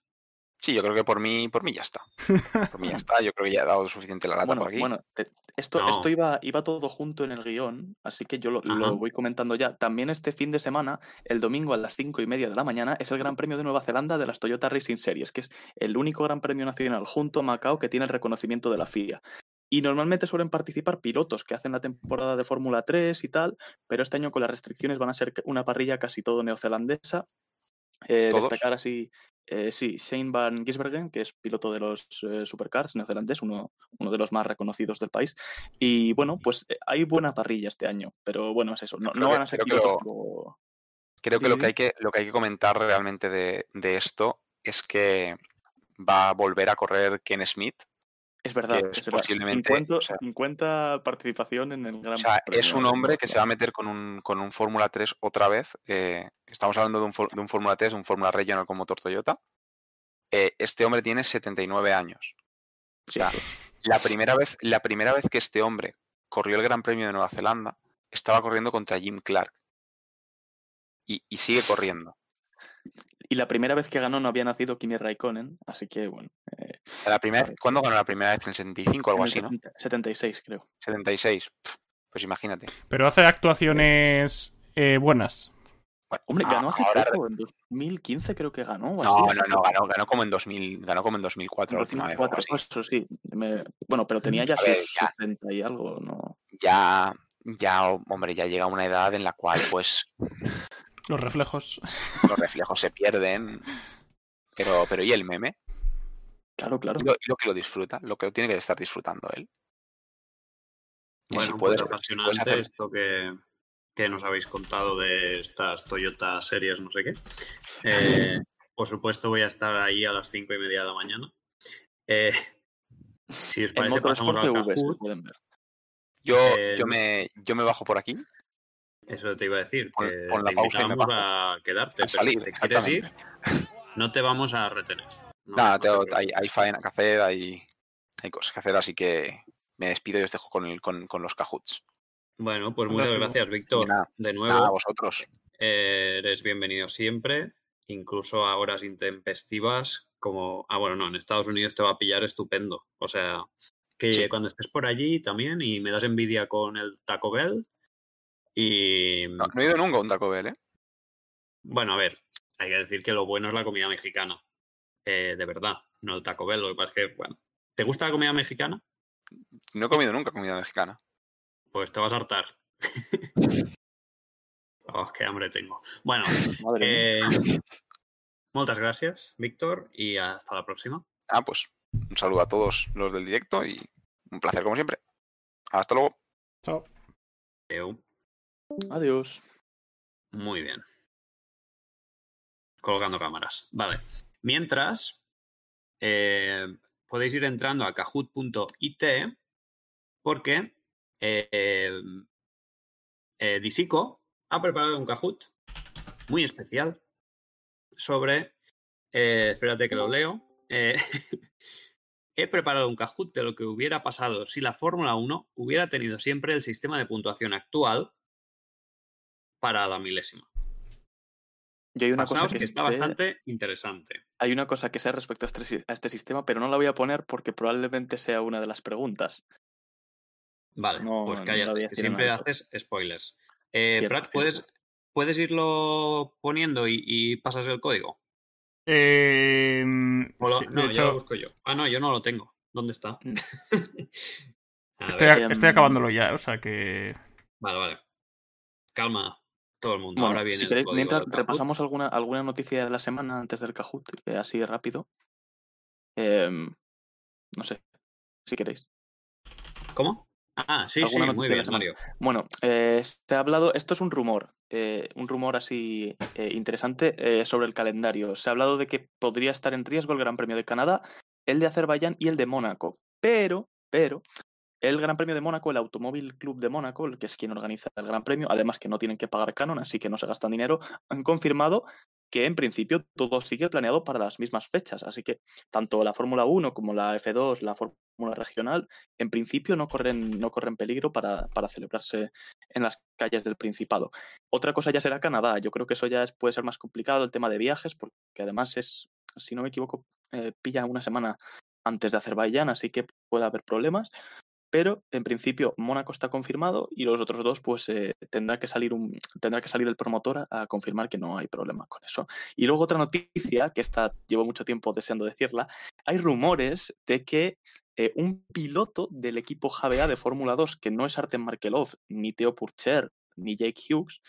Sí, yo creo que por mí, por mí ya está. Por mí ya está. Yo creo que ya he dado suficiente la lata Bueno, por aquí. bueno, te- esto, No. esto iba, iba todo junto en el guion, así que yo lo, lo voy comentando ya. También este fin de semana, el domingo a las cinco y media de la mañana, es el Gran Premio de Nueva Zelanda de las Toyota Racing Series, que es el único Gran Premio nacional junto a Macao que tiene el reconocimiento de la FIA. Y normalmente suelen participar pilotos que hacen la temporada de Fórmula 3 y tal, pero este año con las restricciones van a ser una parrilla casi todo neozelandesa. Eh, destacar así, eh, sí, Shane Van Gisbergen, que es piloto de los eh, supercars neozelandés, uno, uno de los más reconocidos del país. Y bueno, pues eh, hay buena parrilla este año, pero bueno, es eso. No, Creo no que- van a ser creo que pilotos lo- como- Creo que lo que hay que, lo que, hay que comentar realmente de, de esto es que va a volver a correr Ken Smith. Es verdad, es posiblemente, 50, o sea- 50 participación en el Gran O sea, Premio es un hombre que se va a meter con un, con un Fórmula 3 otra vez. eh, estamos hablando de un, de un Fórmula 3, un Fórmula Regional con motor Toyota. Eh, este hombre tiene 79 años. O sea, la primera, vez, la primera vez que este hombre corrió el Gran Premio de Nueva Zelanda, estaba corriendo contra Jim Clark. Y, y sigue corriendo. Y la primera vez que ganó no había nacido Kimi Raikkonen, así que bueno. eh, La primera vez, ¿Cuándo ganó la primera vez? ¿En el 75 o algo el así, no? 70 76, creo. 76. Pf, Pues imagínate. Pero hace actuaciones eh, buenas. Bueno, Hombre, ganó hace ahora- poco, en 2015 creo que ganó. No, no, no, ganó, ganó como en 2000, ganó como en 2004 la última vez. o algo 2004, así. eso sí. me- Bueno, pero tenía ya ver, sus ya. 70 y algo, ¿no? Ya, ya, hombre, ya llega una edad en la cual, pues, Los reflejos. Los reflejos se pierden. Pero, pero ¿y el meme? Claro, claro. ¿Y lo, lo que lo disfruta? Lo que lo tiene que estar disfrutando él. Y Bueno, si pues puedes, apasionante puedes hacer- esto que, que nos habéis contado de estas Toyota series, no sé qué. Eh, por supuesto, voy a estar ahí a las cinco y media de la mañana. Eh, si os parece, pasamos al Kahoot. pueden ver. Yo, Eh, yo, me, yo me bajo por aquí. Eso te iba a decir, Pon- que pon la te pausa y me a quedarte, A pero salir, si te quieres ir, no te vamos a retener. No, Nada, no te hay, hay faena que hacer, hay, hay cosas que hacer, así que me despido y os dejo con, el, con, con los cajuts. Bueno, pues muchas gracias, Víctor. De nuevo, Nada, a vosotros. eres bienvenido siempre, incluso a horas intempestivas, como... Ah, bueno, no, en Estados Unidos te va a pillar estupendo. O sea, que Sí. cuando estés por allí también y me das envidia con el Taco Bell. Y No, no he ido nunca a un Taco Bell, ¿eh? bueno, a ver, hay que decir que lo bueno es la comida mexicana. Eh, de verdad, no el Taco Bell. Lo que pasa es que, bueno, ¿te gusta la comida mexicana? No he comido nunca comida mexicana. Pues te vas a hartar. oh, qué hambre tengo. Bueno, Madre mía. eh, muchas gracias, Víctor, y hasta la próxima. Ah, pues un saludo a todos los del directo y un placer como siempre. Hasta luego. Chao. Adeu. Adiós. Muy bien. Colocando cámaras. Vale. Mientras, eh, podéis ir entrando a kahoot.it porque eh, eh, Disico ha preparado un Kahoot muy especial sobre... eh, espérate que lo leo. He preparado un Kahoot de lo que hubiera pasado si la Fórmula 1 hubiera tenido siempre el sistema de puntuación actual para la milésima. Yo hay una Pasaos cosa que, que, está sé- bastante interesante. hay una cosa que sé respecto a este, a este sistema, pero no la voy a poner porque probablemente sea una de las preguntas. Vale, No, pues no cállate, a que siempre haces spoilers. Eh, Cierto, Prat, ¿puedes, cierto. ¿puedes irlo poniendo y, y pasas el código? Eh, O lo- sí, de no, yo hecho, lo busco yo. Ah, no, yo no lo tengo. ¿Dónde está? Mm. Ver, estoy acabándolo ya, o sea que. Vale, vale. Calma, todo el mundo. Bueno, Ahora viene si queréis, mientras repasamos alguna, alguna noticia de la semana antes del Kahoot, eh, así rápido. Em, no sé, si queréis. ¿Cómo? Ah, sí, sí, ¿Alguna muy bien? Mario. Bueno, eh, se ha hablado, esto es un rumor, eh, un rumor así eh, interesante eh, sobre el calendario. Se ha hablado de que podría estar en riesgo el Gran Premio de Canadá, el de Azerbaiyán y el de Mónaco. Pero, pero, el Gran Premio de Mónaco, el Automóvil Club de Mónaco, que es quien organiza el Gran Premio, además que no tienen que pagar canon, así que no se gastan dinero, han confirmado que en principio todo sigue planeado para las mismas fechas. Así que tanto la Fórmula 1 como la F2, la Fórmula Regional, en principio no corren, no corren peligro para, para celebrarse en las calles del Principado. Otra cosa ya será Canadá. Yo creo que eso ya puede ser más complicado el tema de viajes, porque además es, si no me equivoco, eh, pilla una semana antes de Azerbaiyán, así que puede haber problemas. Pero en principio Mónaco está confirmado y los otros dos, pues eh, tendrá que salir un, tendrá que salir el promotor a, confirmar que no hay problema con eso. Y luego otra noticia, que esta llevo mucho tiempo deseando decirla, hay rumores de que eh, un piloto del equipo JBA de Fórmula 2, que no es Artem Markelov, ni Theo Purcher, ni Jake Hughes,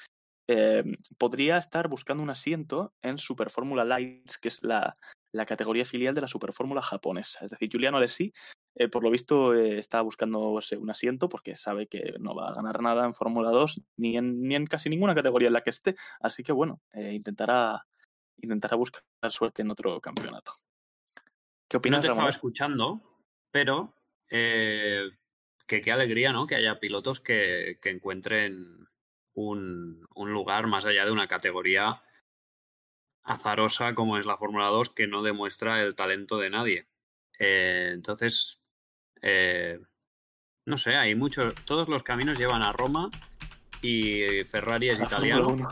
eh, podría estar buscando un asiento en Super Fórmula Lights, que es la, la categoría filial de la Super Fórmula japonesa. Es decir, Giuliano Alessi, eh, por lo visto, eh, está buscándose un asiento porque sabe que no va a ganar nada en Fórmula 2, ni en, ni en casi ninguna categoría en la que esté. Así que, bueno, eh, intentará, intentará buscar suerte en otro campeonato. ¿Qué No opinas, te estaba escuchando, pero eh, que qué alegría, ¿no? Que haya pilotos que, que encuentren un, un lugar más allá de una categoría azarosa como es la Fórmula 2 que no demuestra el talento de nadie. Eh, entonces, eh, no sé, hay muchos, todos los caminos llevan a Roma y Ferrari es italiano. 1.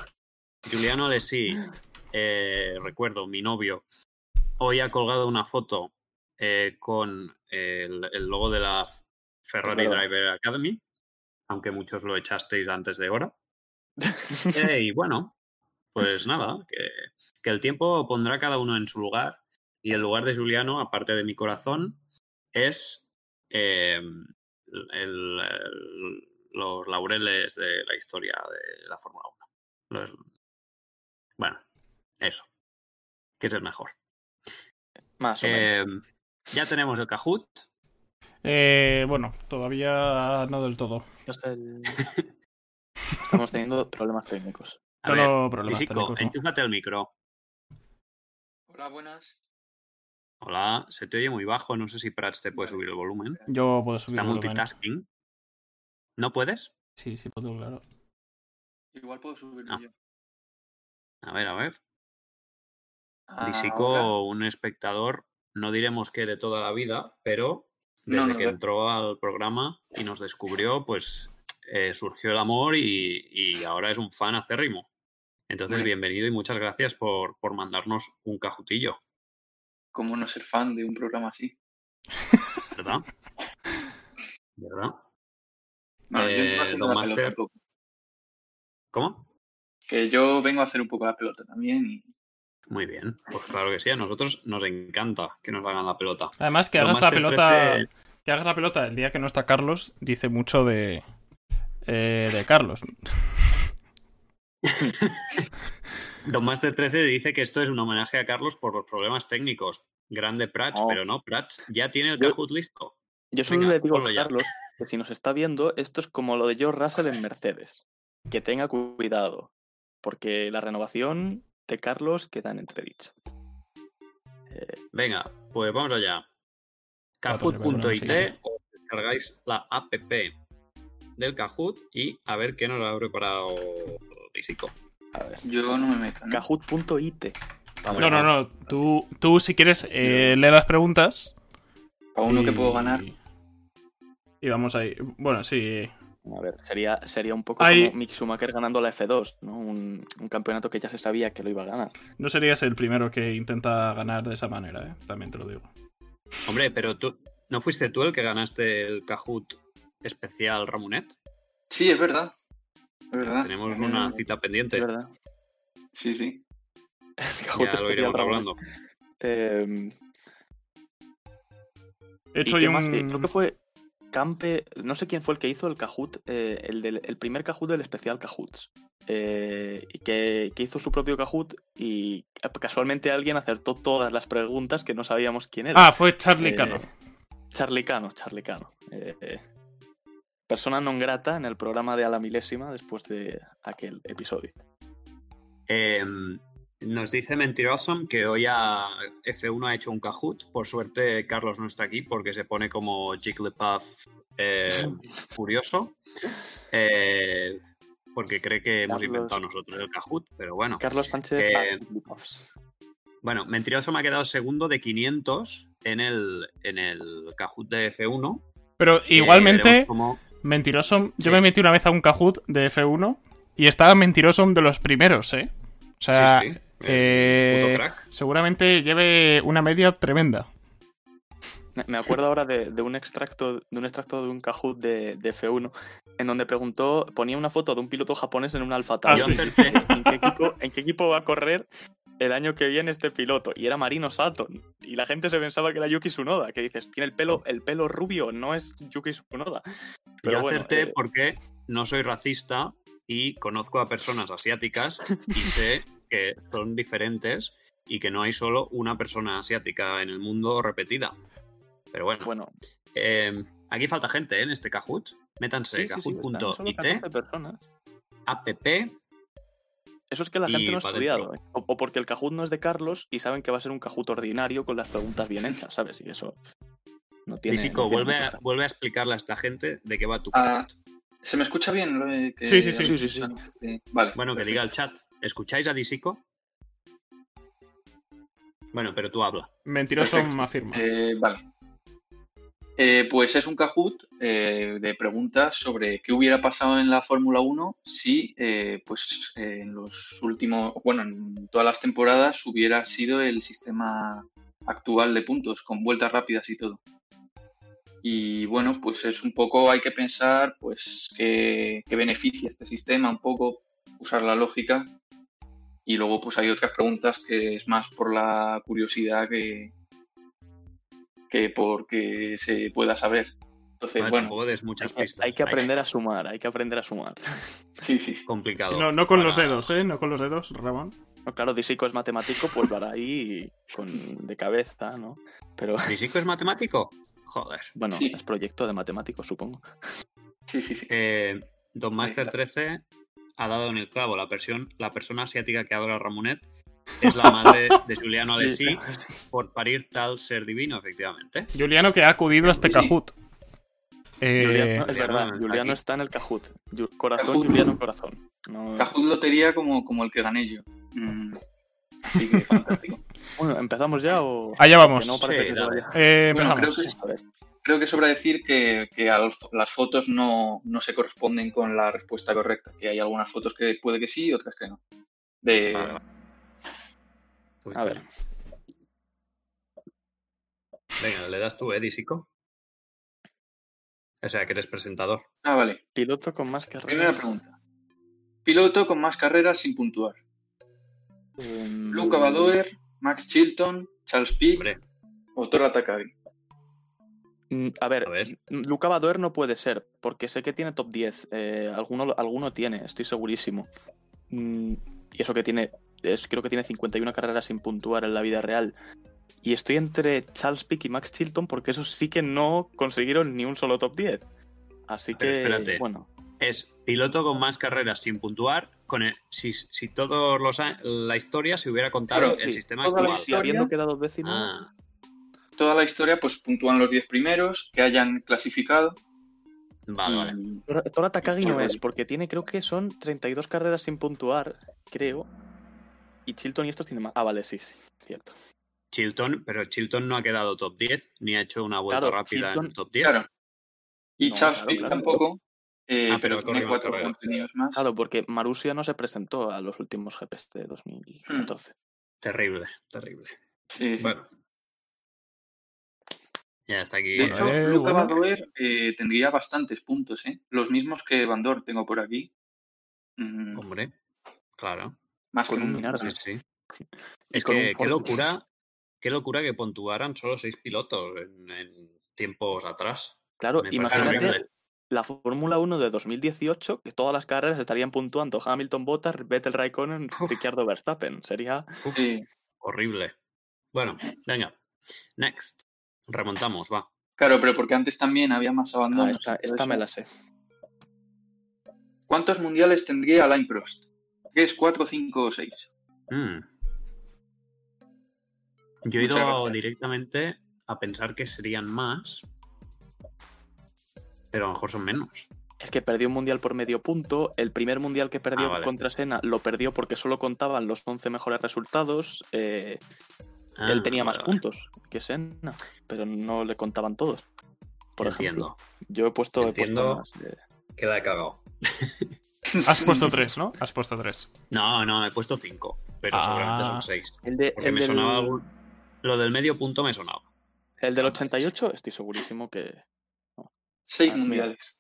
Juliano Alessi, eh, recuerdo, mi novio, hoy ha colgado una foto eh, con el, el logo de la Ferrari. Driver Academy, aunque muchos lo echasteis antes de hora. Eh, y bueno, pues nada, que, que el tiempo pondrá cada uno en su lugar. Y el lugar de Juliano, aparte de mi corazón, es eh, el- el- los laureles de la historia de la Fórmula 1. Los- que es el mejor. Más o menos. Eh, ya tenemos el Kahoot. Eh, bueno, todavía no del todo. Es el- Estamos teniendo problemas técnicos. A No, ver, no, problemas Físico, técnicos, no. enchúfate el micro. Hola, buenas. Hola, se te oye muy bajo. No sé si Prats te puede subir el volumen. Yo puedo subir Está el volumen. multitasking. ¿No puedes? Sí, sí, puedo, claro. Igual puedo subirlo Ah. yo. A ver, a ver. Ah, Disico, ahora. un espectador, no diremos que de toda la vida, pero desde no, que entró al programa y nos descubrió, pues eh, surgió el amor y, y ahora es un fan acérrimo. Entonces, bienvenido y muchas gracias por, por mandarnos un cajutillo, ¿Cómo no ser fan de un programa así? ¿verdad? ¿Verdad? Yo Eh, vengo haciendo Don la pelota Master. un poco. ¿Cómo? Que yo vengo a hacer un poco la pelota también y Muy bien, pues claro que sí, a nosotros nos encanta que nos hagan la pelota. Además, que hagas la pelota. 13, Que hagas la pelota el día que no está Carlos, dice mucho de. eh, de Carlos. Don Master 13 dice que esto es un homenaje a Carlos por los problemas técnicos. Grande Prats, No. pero no, Prats ya tiene el Kahoot listo. Yo solo Venga, le digo a ya. Carlos que si nos está viendo, esto es como lo de George Russell en Mercedes. Que tenga cuidado. Porque la renovación de Carlos queda en entredicho. Eh, Venga, pues vamos allá. Kahoot.it, sí. os descargáis la app del Kahoot y a ver qué nos ha preparado Risico. A ver. yo no me meto. ¿no? Kahoot.it. No, no, no. Tú, tú si quieres, eh, lee las preguntas. Para uno que puedo ganar. Y vamos ahí. Bueno, sí. A ver, sería, sería un poco Hay- como Mick Schumacher ganando la F2, ¿no? Un, un campeonato que ya se sabía que lo iba a ganar. No serías el primero que intenta ganar de esa manera, ¿eh? También te lo digo. Hombre, pero tú, ¿no fuiste tú el que ganaste el Kahoot especial Ramonet? Sí, es verdad. Verdad. Tenemos Eh, una cita pendiente. Es verdad. Sí, sí. Ya lo iremos hablando. Eh, He ¿y hecho yo más? un... Eh, Creo que fue Campe, no sé quién fue el que hizo el Kahoot, eh, el, del, el primer Kahoot del especial Kahoots. Eh, y que, que hizo su propio Kahoot y casualmente alguien acertó todas las preguntas que no sabíamos quién era. Ah, fue Charlie Eh, Cano. Charlie Cano, Charlie Cano. Persona non grata en el programa de A la milésima después de aquel episodio. Eh, nos dice Mentirosom que hoy a F1 ha hecho un Kahoot. Por suerte, Carlos no está aquí porque se pone como Jigglypuff eh, furioso. Eh, porque cree que hemos inventado nosotros el Kahoot, pero bueno. Carlos Sánchez. Eh, Jigglypuffs. Bueno, Mentiroso me ha quedado segundo de 500 en el, en el Kahoot de F1. Pero igualmente, cómo- mentiroso. Yo Sí. me metí una vez a un Kahoot de F1 y estaba mentiroso de los primeros, ¿eh? O sea, Sí, sí, eh, puto crack. seguramente lleve una media tremenda. Me- acuerdo ahora de, de un extracto de un extracto de un Kahoot de, de F1 en donde preguntó, ponía una foto de un piloto japonés en un Alfa Ah, sí. ¿En qué, equipo, ¿En qué equipo va a correr el año que viene este piloto? Y era Marino Sato. Y la gente se pensaba que era Yuki Tsunoda. Que dices, tiene el pelo, el pelo rubio, no es Yuki Tsunoda. Pero Yo bueno, acerté eh, porque no soy racista y conozco a personas asiáticas y sé que son diferentes y que no hay solo una persona asiática en el mundo repetida. Pero bueno, Bueno, eh, aquí falta gente ¿eh? en este Kahoot. Métanse sí, sí, sí, kahoot.it, 14 personas. app. Eso es que la Y gente no ha estudiado. ¿eh? O, o porque el Kahoot no es de Carlos y saben que va a ser un Kahoot ordinario con las preguntas bien hechas, ¿sabes? Y eso no tiene... Físico, no tiene vuelve, a, vuelve a explicarle a esta gente de qué va tu Ah. ¿Se me escucha bien? lo que- Sí, sí, sí. Sí, sí, sí. Sí, Vale. Bueno, que diga el chat. ¿Escucháis a Disico? Bueno, pero tú habla. Mentiroso me afirma. Eh, vale. Eh, pues es un Kahoot eh, de preguntas sobre qué hubiera pasado en la Fórmula 1 si, eh, pues, en los últimos, bueno, en todas las temporadas hubiera sido el sistema actual de puntos, con vueltas rápidas y todo. Y bueno, pues es un poco, hay que pensar, pues, qué, qué beneficia este sistema, un poco, usar la lógica. Y luego, pues, hay otras preguntas que es más por la curiosidad que, que porque se pueda saber. Entonces, Vale, bueno, muchas Hay que, pistas. hay que aprender a sumar, hay que aprender a sumar. sí, sí. sí. complicado. No, no con los para- dedos, ¿eh? No con los dedos, Ramón. No, claro, Disico es matemático, pues hará ahí con, de cabeza, ¿no? Pero ¿Físico es matemático? Joder. bueno, Sí. es proyecto de matemáticos, supongo. Sí, sí, sí. Eh, Don Master está. 13 ha dado en el clavo. La, versión, la persona asiática que adora a Ramonet es la madre de Juliano Alessi por parir tal ser divino, efectivamente. Juliano que ha acudido a este Sí. Cajut. Eh, Juliano, es Juliano verdad, está Juliano aquí. está en el Cajut. Corazón, Cajut. Juliano, corazón. No- Cajut Lotería como, como el que gané yo. Mm, Así que fantástico. Bueno, ¿empezamos ya o...? Allá vamos. Que no Sí, que eh, Bueno, creo que- A ver, Creo que sobra decir que, que las fotos no, no se corresponden con la respuesta correcta. Que hay algunas fotos que puede que sí y otras que no. De, Vale. Uy, A ver. Venga, le das tú, ¿eh, Disico? O sea, que eres presentador. Ah, vale. piloto con más Primera carreras. pregunta. Piloto con más carreras sin puntuar. Em, Luca Badoer, Max Chilton, Charles Pic Hombre, o Tora Takagi. mm, A ver, A ver. Luca Badoer no puede ser, porque sé que tiene top 10. eh, alguno, alguno tiene, estoy segurísimo. Mm, y eso que tiene, es, creo que tiene 51 carreras sin puntuar en la vida real. Y estoy entre Charles Pick y Max Chilton porque esos sí que no consiguieron ni un solo top 10. Así Pero que, espérate. bueno, es piloto con más carreras sin puntuar. Con el- si, si todos los la historia se hubiera contado Claro, el sí, sistema actual. si habiendo quedado décimo, Ah, Toda la historia, pues puntúan los 10 primeros que hayan clasificado. vale, vale. Y- Tora- Takagi no es, porque tiene, creo que son 32 carreras sin puntuar, creo. Y Chilton y estos tienen más. Ah, vale, sí, sí, cierto. Chilton, pero Chilton no ha quedado top 10, ni ha hecho una vuelta Claro, rápida en top 10. Claro. Y No, Charles claro, tampoco. eh, Ah, pero tiene cuatro contenidos más. Claro, porque Marusia no se presentó a los últimos GPs de 2014. Terrible, terrible. Sí, sí. Bueno. Ya está aquí. De hecho, Eh, Luca bueno. Badoer eh, tendría bastantes puntos, ¿eh? Los mismos que Van Dor tengo por aquí. Mm, Hombre, claro. Más con que un Minardi. Sí, sí. Es que qué locura, qué locura que puntuaran solo seis pilotos en, en tiempos atrás. Claro, Me imagínate horrible. la Fórmula 1 de 2018, que todas las carreras estarían puntuando Hamilton, Bottas, Vettel, Raikkonen, Uf. Ricciardo, Verstappen. Sería Sí. Horrible. Bueno, venga. Next. Remontamos, va. Claro, pero porque antes también había más Ah, abandonos. esta, esta me la sé. ¿Cuántos mundiales tendría Alain Prost? ¿Tres, cuatro, cinco o seis? Mm. Yo he Muchas ido gracias. directamente a pensar que serían más, pero a lo mejor son menos. Es que perdió un mundial por medio punto. El primer mundial que perdió Ah, vale. contra Senna lo perdió porque solo contaban los 11 mejores resultados. eh, Ah, él tenía más vale, puntos que Senna, pero no le contaban todos. Por Entiendo. ejemplo, yo he puesto, he puesto Entiendo. más, eh, Que la he cagado. Has puesto tres, ¿no? Has puesto tres. No, no, he puesto cinco, pero Ah. seguramente son seis. El, de, Porque el me del, sonaba algún... Lo del medio punto me sonaba. el del Ah, 88, estoy segurísimo que. Seis Ah, mundiales.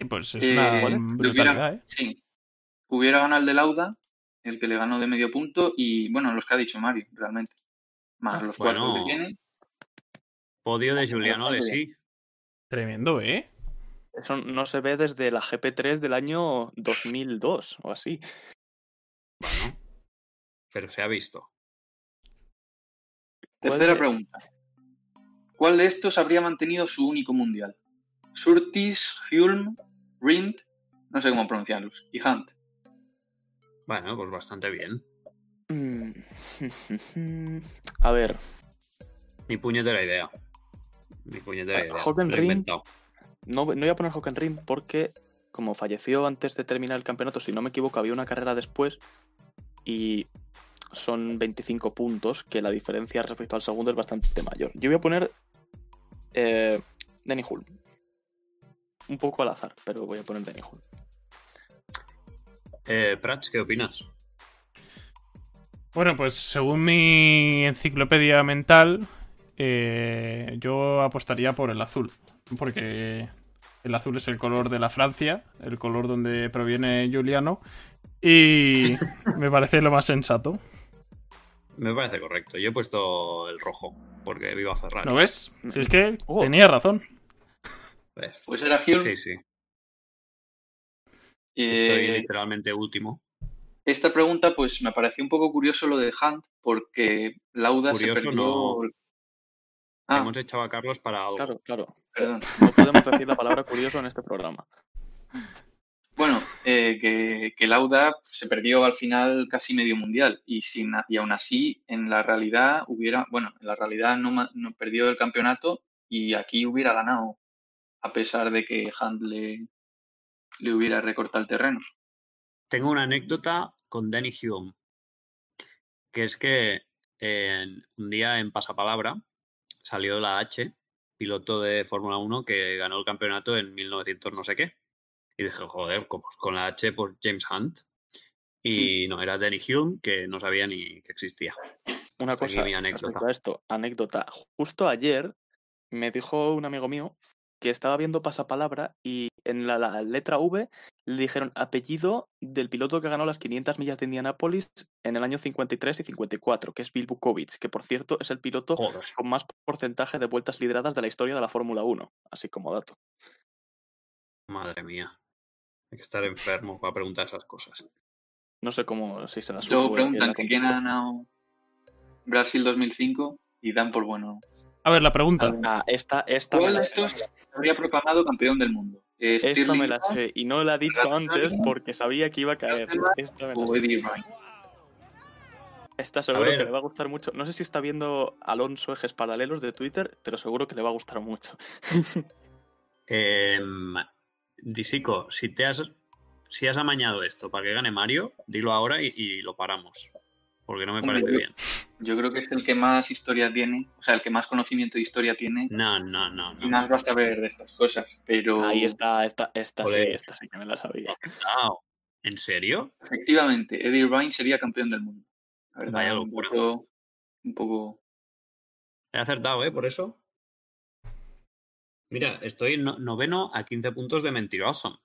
Y pues es Eh, una ¿vale? brutalidad, Hubiera- ¿eh? Sí. Hubiera ganado el de Lauda, el que le ganó de medio punto, y bueno, los que ha dicho Mario, realmente. Más Ah, los cuatro bueno. que tiene. Podio de Juliano bastante Alessi. Tremendo, ¿eh? Eso no se ve desde la GP3 del año 2002 o así. Bueno, pero se ha visto. ¿Cuál Tercera de- pregunta. ¿Cuál de estos habría mantenido su único mundial? Surtis, Hulm, Rind, no sé cómo pronunciarlos, y Hunt. Bueno, pues bastante bien. Mm. A ver, Ni puñetera idea. Ni puñetera Ah, idea. Ring. inventado. No, no voy a poner Hockenheim porque, como falleció antes de terminar el campeonato, si no me equivoco, había una carrera después y son 25 puntos, que la diferencia respecto al segundo es bastante mayor. Yo voy a poner eh, Denny Hull. Un poco al azar, pero voy a poner Denny Hull. Eh, Prats, ¿qué opinas? Bueno, pues según mi enciclopedia mental, eh, yo apostaría por el azul. Porque el azul es el color de la Francia, el color donde proviene Giuliano. Y me parece lo más sensato. Me parece correcto. Yo he puesto el rojo, porque viva Ferrari. ¿Lo ves? Si es que Oh. tenía razón. ¿Ves? Pues era Hulm. Sí, sí. eh, Estoy literalmente último. esta pregunta, pues me pareció un poco curioso lo de Hunt, porque Lauda se Curioso perdió. no. Ah, Hemos echado a Carlos para algo. Claro, claro. perdón. No podemos decir la palabra curioso en este programa. Bueno, eh, que, que Lauda se perdió al final casi medio mundial y, sin, y aún así en la realidad hubiera, bueno, en la realidad no, no perdió el campeonato y aquí hubiera ganado a pesar de que Hunt le, le hubiera recortado el terreno. Tengo una anécdota con Danny Hume, que es que en- un día en Pasapalabra salió la H, piloto de Fórmula 1 que ganó el campeonato en 1900 no sé qué. Y dije, joder, pues con la H, pues James Hunt. Y no, era Danny Hume, que no sabía ni que existía. Una Hasta cosa mi anécdota. a esto, anécdota. Justo ayer me dijo un amigo mío que estaba viendo pasapalabra y en la, la letra V le dijeron apellido del piloto que ganó las 500 millas de Indianápolis en el año 53 y 54, que es Bill Bukovic, que por cierto es el piloto Joder. con más porcentaje de vueltas lideradas de la historia de la Fórmula 1, así como dato. Madre mía. Hay que estar enfermo para preguntar esas cosas. No sé cómo si se la Luego preguntan que quién ha ganado Brasil 2005 y dan por bueno. A ver, la pregunta. Ah, esta, ¿Cuál de estos se habría proclamado campeón del mundo? Eh, Esta Stirling me la sé y no la he dicho antes porque sabía que iba a caer. Esta, me la sé. Esta seguro que le va a gustar mucho. No sé si está viendo Alonso Ejes Paralelos de Twitter, pero seguro que le va a gustar mucho. Em, Disico, si te has si has amañado esto para que gane Mario, dilo ahora y, y lo paramos. Porque no me parece bien. Yo creo que es el que más historia tiene, o sea, el que más conocimiento de historia tiene No, no, no, y no. más va a saber de estas cosas. Pero Ahí está, esta, esta sí, esta sí que me la sabía. Cuidado. ¿En serio? efectivamente, Eddie Ryan sería campeón del mundo. La verdad, Vaya un locura. poco, un poco He acertado, ¿eh? Por eso. Mira, estoy no- noveno a 15 puntos de mentiroso.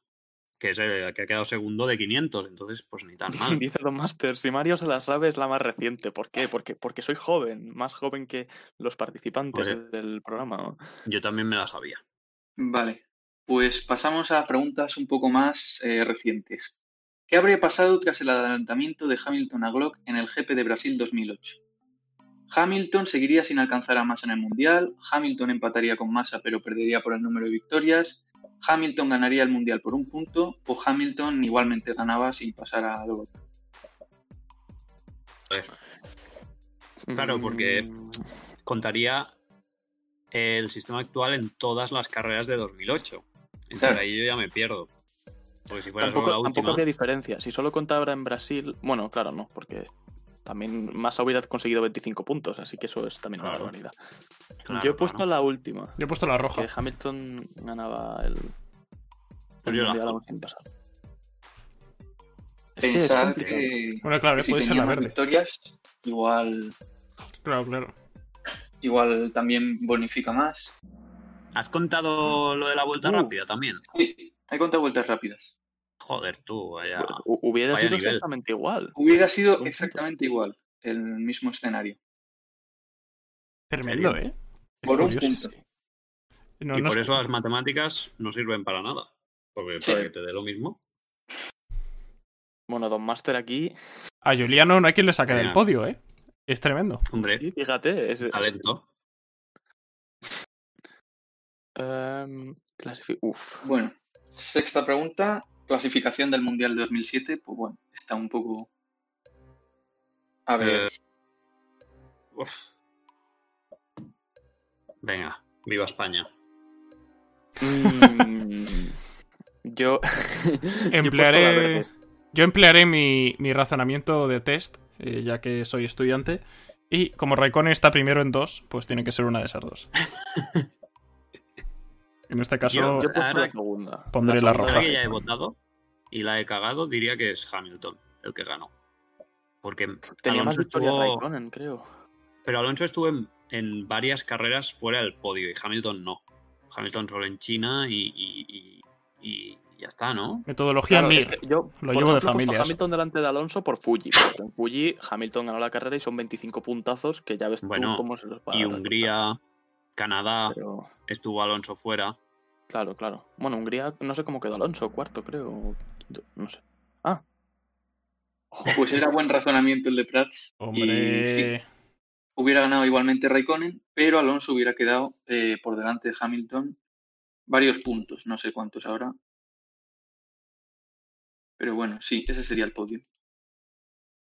Que es el que ha quedado segundo de 500. Entonces, pues ni tan mal. Dice Don Master, si Mario se la sabe es la más reciente. ¿Por qué? Porque, porque soy joven, más joven que los participantes Oye. del programa. ¿no? Yo también me la sabía. Vale, pues pasamos a preguntas un poco más eh, recientes. ¿Qué habría pasado tras el adelantamiento de Hamilton a Glock en el GP de Brasil 2008? Hamilton seguiría sin alcanzar a Massa en el Mundial, Hamilton empataría con Massa pero perdería por el número de victorias, Hamilton ganaría el Mundial por un punto o Hamilton igualmente ganaba sin pasar a Glock. Joder. Claro, porque- Mm, Contaría el sistema actual en todas las carreras de 2008. Entonces Claro. ahí yo ya me pierdo. Porque si fuera Tampoco, solo la tampoco habría diferencia. Si solo contara en Brasil, bueno, claro, no, porque también Massa hubiera conseguido 25 puntos, así que eso es también una barbaridad. Claro, Yo he puesto claro. la última, Yo he puesto la roja. que Hamilton ganaba el, el Pues yo azul. aún sin pasar. Es que es Pensar que, Bueno, claro, que si puede ser la verde. victorias, igual, Claro, claro. igual también bonifica más. ¿Has contado lo de la vuelta Uh. rápida también? Sí, hay contado vueltas rápidas. Joder, tú, vaya. Hu- Hubiera Vaya sido nivel. exactamente igual. Hubiera sido exactamente igual el mismo escenario. Tremendo? ¿eh? Por un curioso. punto. No, y no por es- eso las matemáticas no sirven para nada. Porque Sí. para que te dé lo mismo. Bueno, Don Master aquí, A Juliano no hay quien le saque del podio, ¿eh? Es tremendo. Hombre, sí, fíjate, es, talento. em, uf. Bueno, sexta pregunta. Clasificación del Mundial de 2007. Pues bueno, está un poco... A ver, Eh, uf. Venga, viva España. Mm, yo. la Emplearé, yo emplearé mi, mi razonamiento de test, eh, ya que soy estudiante. Y como Raikkonen está primero en dos, pues tiene que ser una de esas dos. En este caso, Yo Ahora- la segunda. pondré la segunda roja. Que ya he votado y la he cagado, diría que es Hamilton el que ganó. Porque Tenía más Alonso victorias estuvo- Raikkonen, creo. Pero Alonso estuvo en, en varias carreras fuera del podio y Hamilton no. Hamilton solo en China y, y- y- y ya está, ¿no? metodología Claro, MIR. es que yo, Lo llevo de ejemplo, he puesto familia. Hamilton delante de Alonso por Fuji. En Fuji, Hamilton ganó la carrera y son 25 puntazos que ya ves Bueno, tú cómo se los va a Y. Hungría, Canadá, Pero, estuvo Alonso fuera. claro, claro. Bueno, Hungría, no sé cómo quedó Alonso, cuarto, creo. No sé. Ah. Pues era buen razonamiento el de Prats. Y sí, Hombre. Hubiera ganado igualmente Raikkonen, pero Alonso hubiera quedado eh, por delante de Hamilton varios puntos, no sé cuántos ahora. Pero bueno, sí, ese sería el podio.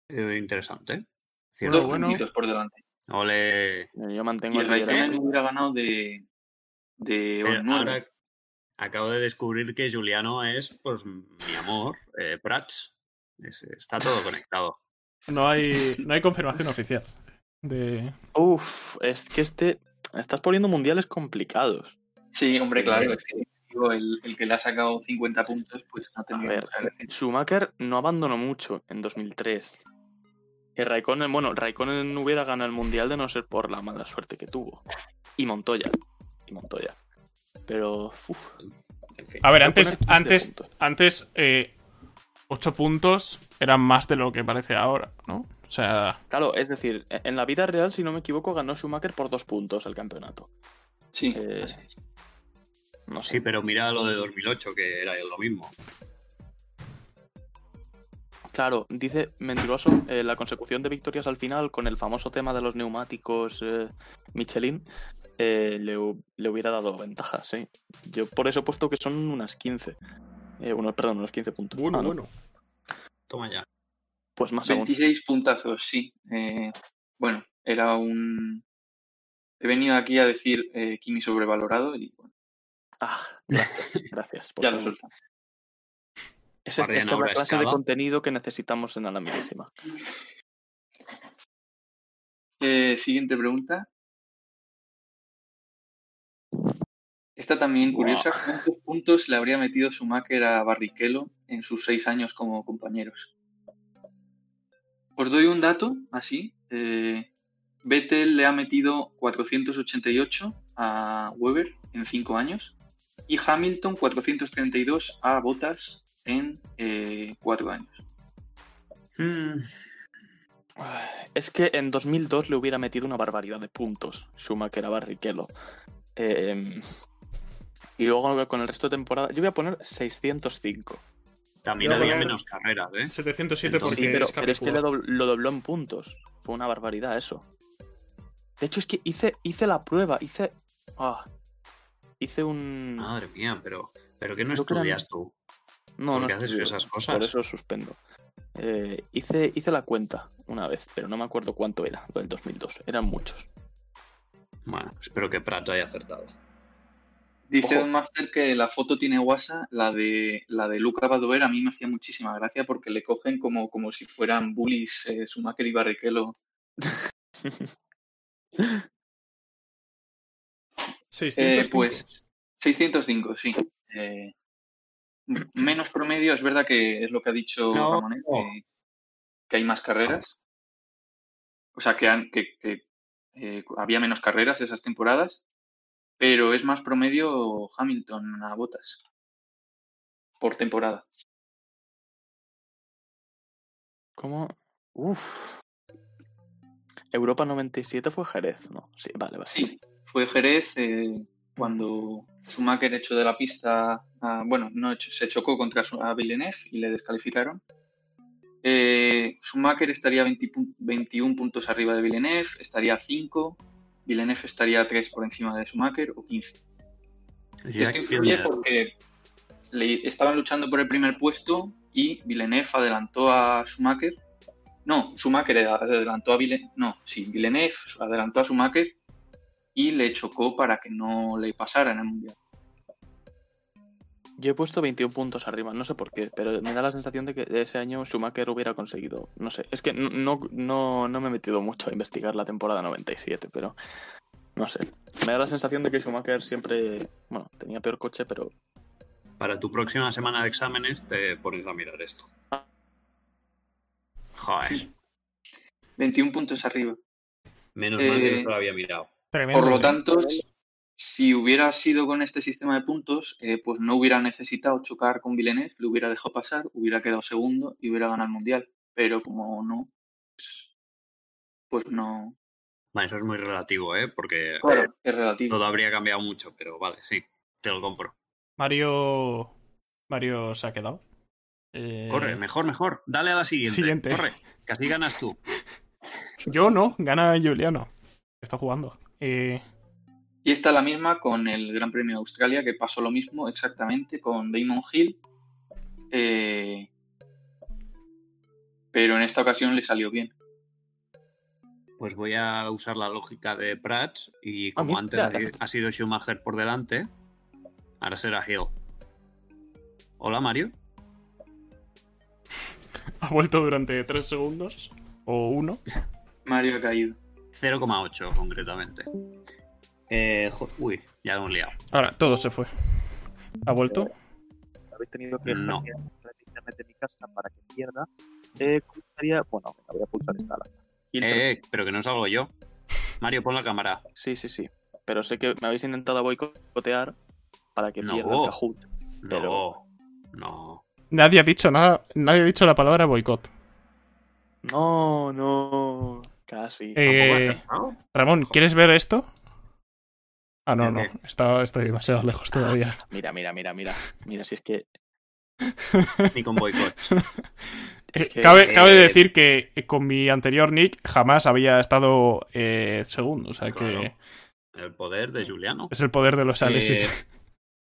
Eh, interesante. Cierto. Dos bueno. puntitos por delante. Ole. Yo Y mantengo el el Raikkonen hubiera ganado de, de nueve. ahora acabo de descubrir que Juliano es, pues, mi amor, eh, Prats. Es- está todo conectado. No hay, no hay confirmación oficial. De... Uf, es que este. Estás poniendo mundiales complicados. Sí, hombre, claro, es que digo, el, el que le ha sacado 50 puntos, pues no A tendría ver. Schumacher no abandonó mucho en 2003. Y Raikkonen, bueno, Raikkonen no hubiera ganado el mundial de no ser por la mala suerte que tuvo. Y Montoya. Y Montoya. Pero. uf, En fin. A ver, a antes, poner 15 antes, puntos. antes eh, 8 puntos eran más de lo que parece ahora, ¿no? O sea, Claro, es decir, en la vida real, si no me equivoco, ganó Schumacher por dos puntos el campeonato. Sí, Eh, no sé. Sí, pero mira lo de 2008, que era lo mismo. Claro, dice mentiroso eh, la consecución de victorias al final con el famoso tema de los neumáticos eh, Michelin eh, le, le hubiera dado ventaja, sí. Yo por eso he puesto que son unas 15. Eh, unos, perdón, unos 15 puntos. bueno, Ah, ¿no? bueno. Toma ya. Pues más aún. 26 puntazos, sí. Eh, bueno, era un... He venido aquí a decir eh, Kimi sobrevalorado y bueno, Ah, gracias, gracias. por ya lo es, esta es la clase de contenido que necesitamos en la milésima. Eh, siguiente pregunta. Esta también curiosa. ¿Cuántos puntos le habría metido Schumacher a Barrichello en sus seis años como compañeros? Os doy un dato, así. Eh, Vettel le ha metido 488 a Weber en cinco años y Hamilton 432 a Bottas en eh, cuatro años. Mm, Es que en 2002 le hubiera metido una barbaridad de puntos Schumacher a Barrichello. Eh, y luego con el resto de temporada, yo voy a poner 605. También había menos carreras, ¿eh? 707 Entonces- porque Sí, pero, es pero es que lo, dobl- lo dobló en puntos. Fue una barbaridad eso. De hecho, es que hice, hice la prueba, hice. ah, hice un. Madre mía, pero, pero ¿qué no Creo que eran- estudias tú? no, ¿por no qué haces esas cosas? Por eso suspendo. Eh, hice, hice la cuenta una vez, pero no me acuerdo cuánto era, lo del 2002. Eran muchos. Bueno, espero que Prats haya acertado. Dice Ojo. Don Master que la foto tiene guasa, la de la de Luca Badoer a mí me hacía muchísima gracia porque le cogen como, como si fueran bullies eh, Schumacher y Barrichello. 605. Eh, pues 605, sí. Eh, menos promedio, es verdad que es lo que ha dicho No. Ramonet, que, que hay más carreras. O sea, que, han- que, que, eh, había menos carreras esas temporadas, pero es más promedio Hamilton a botas por temporada. ¿Cómo? Uf. Europa 97 fue Jerez, ¿no? Sí, vale, vale. Sí, fue Jerez eh, cuando Schumacher echó de la pista, a- bueno, no se chocó contra a Villeneuve y le descalificaron. Eh, Schumacher estaría 20 pun- 21 puntos arriba de Villeneuve, estaría a 5, Villeneuve estaría a 3 por encima de Schumacher o 15. Y esto influye porque le- estaban luchando por el primer puesto y Villeneuve adelantó a Schumacher. No, Schumacher adelantó a Villeneuve. No, sí, Villeneuve adelantó a Schumacher y le chocó para que no le pasara en el mundial. Yo he puesto 21 puntos arriba, no sé por qué, pero me da la sensación de que ese año Schumacher hubiera conseguido. No sé, es que no, no, no, me he metido mucho a investigar la temporada 97, pero no sé. Me da la sensación de que Schumacher siempre, bueno, tenía peor coche, pero Para tu próxima semana de exámenes te pones a mirar esto. Joder, 21 puntos arriba. menos mal que Eh, no te lo había mirado. Tremendo, Por lo ¿eh? tanto, si hubiera sido con este sistema de puntos, eh, pues no hubiera necesitado chocar con Villeneuve, le hubiera dejado pasar, hubiera quedado segundo y hubiera ganado el mundial. Pero como no, pues, pues no. Vale, eso es muy relativo, ¿eh? Porque Claro, es relativo. todo habría cambiado mucho, pero vale, sí, te lo compro. Mario. Mario se ha quedado. Eh, Corre, mejor, mejor. Dale a la siguiente. Siguiente. Corre, que así ganas tú. Yo no, gana Juliano. Está jugando. Eh, Y esta la misma con el Gran Premio de Australia, que pasó lo mismo exactamente con Damon Hill. eh, pero en esta ocasión le salió bien. Pues voy a usar la lógica de Prats y como antes ha- sido Schumacher por delante, ahora será Hill. Hola Mario. ha vuelto durante 3 segundos. O uno. Mario ha caído. 0,8 concretamente. Eh, uy, ya lo hemos liado. Ahora, todo se fue. ¿Ha vuelto? habéis tenido que No. de mi casa para que pierda, eh, gustaría, bueno, voy a pulsar esta. Eh, pero que no salgo yo. Mario, pon la cámara. Sí, sí, sí. Pero sé que me habéis intentado boicotear para que No. pierda el Kahoot. No, Pero- no. Nadie ha dicho nada. Nadie ha dicho la palabra boicot. No, no. Casi. ¿Tampoco has Eh? Ramón, ¿quieres ver esto? Ah, no, ¿El no. Está, está demasiado lejos todavía. Mira, mira, mira, mira. Mira, si es que. Ni con boicot. Eh, Es que- cabe, cabe eh, decir que con mi anterior nick jamás había estado eh, segundo. O sea que. El poder de Juliano. es el poder de los Alex. sí. Eh,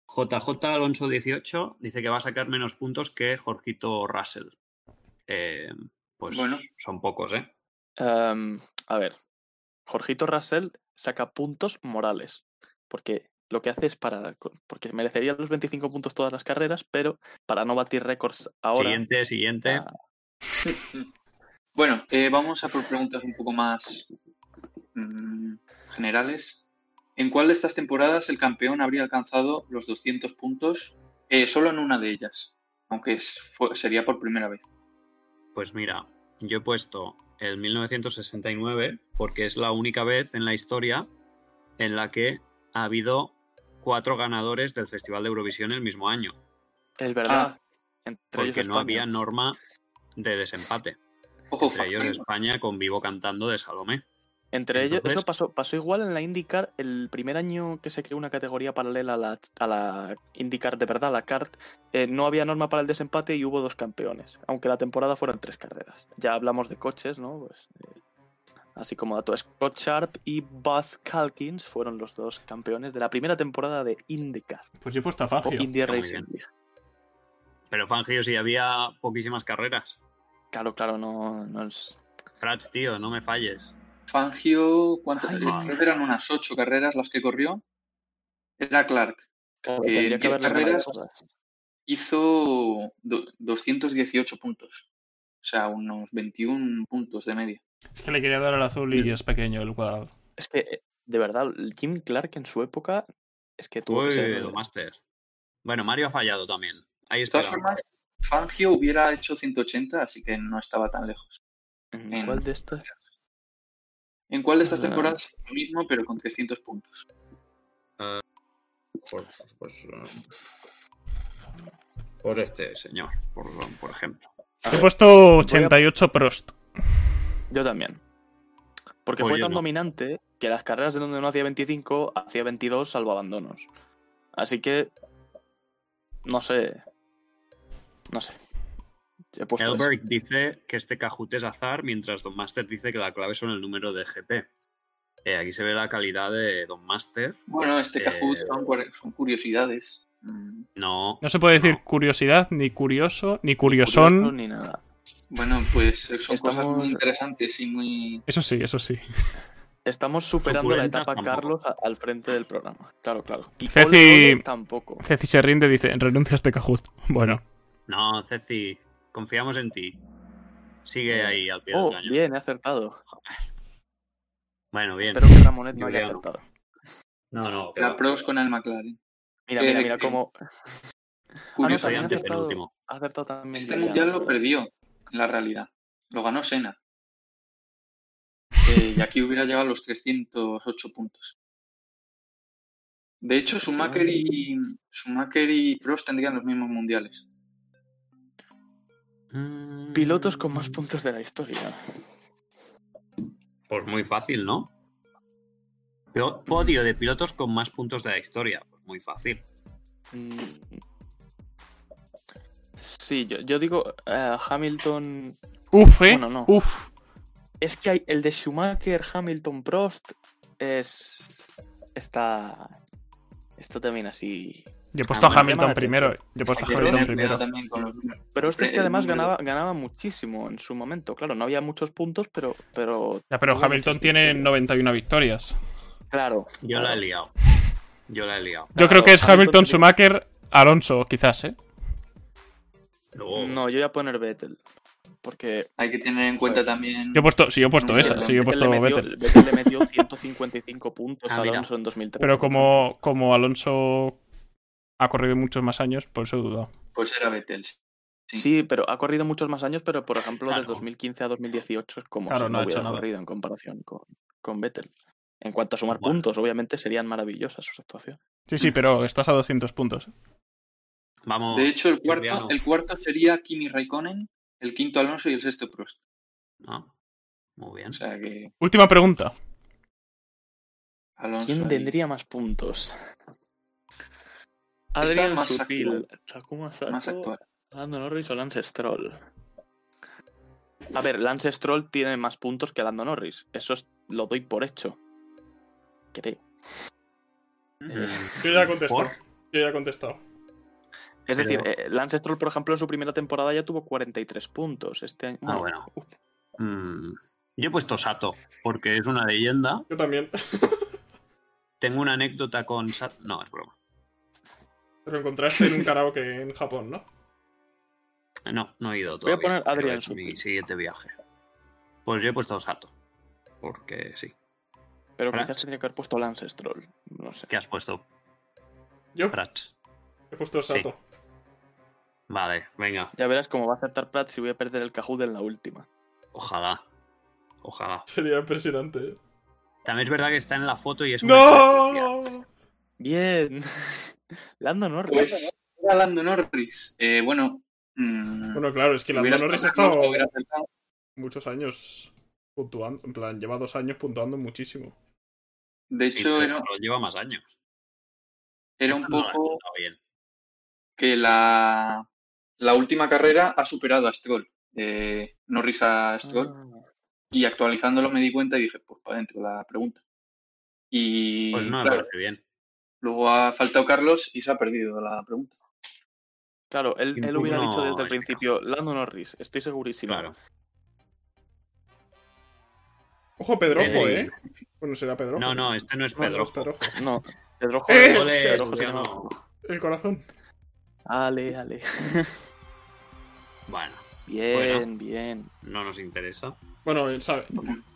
JJ Alonso 18 dice que va a sacar menos puntos que Jorgito Russell. Eh, pues Bueno. son pocos, ¿eh? Em, a ver. Jorgito Russell saca puntos morales. Porque lo que hace es para. Porque merecería los 25 puntos todas las carreras, pero para no batir récords ahora. Siguiente, siguiente. ah, Bueno, eh, vamos a por preguntas un poco más mm, generales. ¿En cuál de estas temporadas el campeón habría alcanzado los 200 puntos? Eh, solo en una de ellas, aunque es- fue- sería por primera vez. Pues mira, yo he puesto el 1969 porque es la única vez en la historia en la que ha habido cuatro ganadores del Festival de Eurovisión el mismo año. es verdad. Entre ellos Porque no España. había norma de desempate. Ojo, Entre ellos. España con Vivo cantando de Salomé. Entre ellos, Entonces- eso pasó, pasó igual en la IndyCar el primer año que se creó una categoría paralela a la, a la IndyCar de verdad, la CART. eh, no había norma para el desempate y hubo dos campeones, aunque la temporada fueron tres carreras. Ya hablamos de coches, ¿no? Pues, eh, así como dato, Scott Sharp y Buzz Calkins fueron los dos campeones de la primera temporada de IndyCar Pues yo he puesto a o Fangio. Muy Racing. Pero Fangio sí había poquísimas carreras. Claro, claro, no, no es. Prats, tío, no me falles. Fangio, ¿cuántas? Ay, Creo que eran unas ocho carreras las que corrió. Era Clark. Claro, Que en que carreras-. Hizo do- 218 puntos. O sea, unos 21 puntos de media. Es que le quería dar al azul y es pequeño el cuadrado. Es que, eh, de verdad, Jim Clark en su época es que tuvo que Uy, ser. lo Master. Bueno, Mario ha fallado también. Ahí De todas formas, Fangio hubiera hecho 180, así que no estaba tan lejos. ¿En en- cuál de estas? ¿En cuál de estas Ah. temporadas? Lo mismo, pero con 300 puntos. Por, pues, por este señor, por, por ejemplo. He puesto 88 Prost. Yo también. Porque fue tan no. dominante que las carreras de donde no hacía 25, hacía 22 salvo abandonos. Así que. No sé. No sé. Eso. Elberg dice que este Kahoot es azar, mientras Don Master dice que la clave son el número de GP. Eh, aquí se ve la calidad de Don Master. Bueno, este Eh. Kahoot son, curiosidades. No. No se puede decir No. curiosidad, ni curioso, ni Curioso curiosón. ni nada. Bueno, pues eh, son cosas Estamos- muy interesantes y muy... Eso sí, eso sí. Estamos superando la etapa tampoco. Carlos al frente del programa. Claro, claro. Y Ceci- Ole tampoco. Ceci se rinde dice, renuncia a este Kahoot. Bueno, No, Ceci, confiamos en ti. Sigue ahí al pie del Oh, cañón. bien, he acertado. Bueno, bien. Espero que Ramonet no haya acertado. No, no, La pros con el McLaren. Mira, Eh, mira, mira que- cómo. No, estoy también ha antes acertado. penúltimo. Ha acertado también. Este mundial lo perdió, en la realidad. Lo ganó Senna. Eh, y aquí hubiera llegado a los 308 puntos. De hecho, Schumacher y, Schumacher y Prost tendrían los mismos mundiales. Mm, Pilotos con más puntos de la historia. Pues muy fácil, ¿no? Podio de pilotos con más puntos de la historia. Pues muy fácil. Sí, yo, yo digo eh, Hamilton. Uf, eh. Bueno, no. Uf. Es que hay el de Schumacher, Hamilton, Prost. Es. Está. Esto también así. Yo he puesto a Hamilton primero. Yo he puesto a Hamilton primero. Pero es que, es que Eh, además ganaba, ganaba muchísimo en su momento. Claro, no había muchos puntos, pero. pero Ya, pero Hamilton tiene victorias. 91 victorias. Claro. Yo la he liado. Yo la he liado. Yo Claro, creo que es Hamilton Hamilton, Schumacher, Alonso, quizás, ¿eh? Luego, No, yo voy a poner Vettel. Porque. Hay que tener en cuenta también. Yo he puesto, sí, yo he puesto Sí, esa, sí, yo he puesto le metió, Vettel. Vettel le metió 155 puntos Ah, a mira. Alonso en 2003. Pero como, como Alonso ha corrido muchos más años, por eso he dudado. Pues era Vettel. Sí. Sí, pero ha corrido muchos más años, pero por ejemplo, Claro. de 2015 a 2018 es como Claro, si no no, ha hecho hubiera nada. corrido en comparación con, con Vettel. En cuanto a sumar Bueno. puntos, obviamente serían maravillosas sus actuaciones. Sí, sí, pero estás a 200 puntos. Vamos. De hecho, el cuarto, el cuarto sería Kimi Raikkonen, el quinto Alonso y el sexto Prost. Ah, muy bien. O sea que Última pregunta. Alonso. ¿Quién ahí. tendría más puntos? Adrián más Sutil, actual. Takuma Sato. Lando Norris o Lance Stroll. A ver, Lance Stroll tiene más puntos que Lando Norris. Eso es- lo doy por hecho. Creo. Mm, Yo ya he contestado. ¿por? Yo ya he contestado. Es Pero- decir, eh, Lance Stroll, por ejemplo, en su primera temporada ya tuvo 43 puntos. Este año. Ah, bueno. Mm, Yo he puesto Sato, porque es una leyenda. Yo también. Tengo una anécdota con Sato. No, es broma. Lo encontraste en un karaoke en Japón, ¿no? No, no he ido Voy a todavía. poner es mi siguiente viaje. Pues yo he puesto Sato. Porque sí. Pero Prats. quizás tendría que haber puesto Lance Stroll. No sé. ¿Qué has puesto? Yo Prats. he puesto Sato. Vale, venga. Ya verás cómo va a acertar Pratt si voy a perder el Kahoot en la última. Ojalá. Ojalá. Sería impresionante. ¿eh? También es verdad que está en la foto y es una. ¡No! Bien. Lando Norris. Pues era Lando Norris. Eh, bueno. mm, Bueno, claro, es que Lando Norris ha estado- muchos años puntuando. En plan, lleva dos años puntuando muchísimo. De hecho, era, lleva más años. era un no poco bien. que la, la última carrera ha superado a Stroll. Eh, Norris a Stroll. Ah. Y actualizándolo me di cuenta y dije, pues para adentro la pregunta. Y Pues no me claro, parece bien. luego ha faltado Carlos y se ha perdido la pregunta. Claro, él, él hubiera dicho desde el principio, Lando Norris, estoy segurísimo. Claro. Ojo, Pedrojo, Pedri. ¿eh? Bueno, será Pedrojo. No, no, este no es No, no Pedro. es Pedrojo. No, ¡Eh! Pedrojo más puntos. El corazón. Ale, ale. Bueno, Bien, Fuera. bien. no nos interesa. Bueno, él sabe.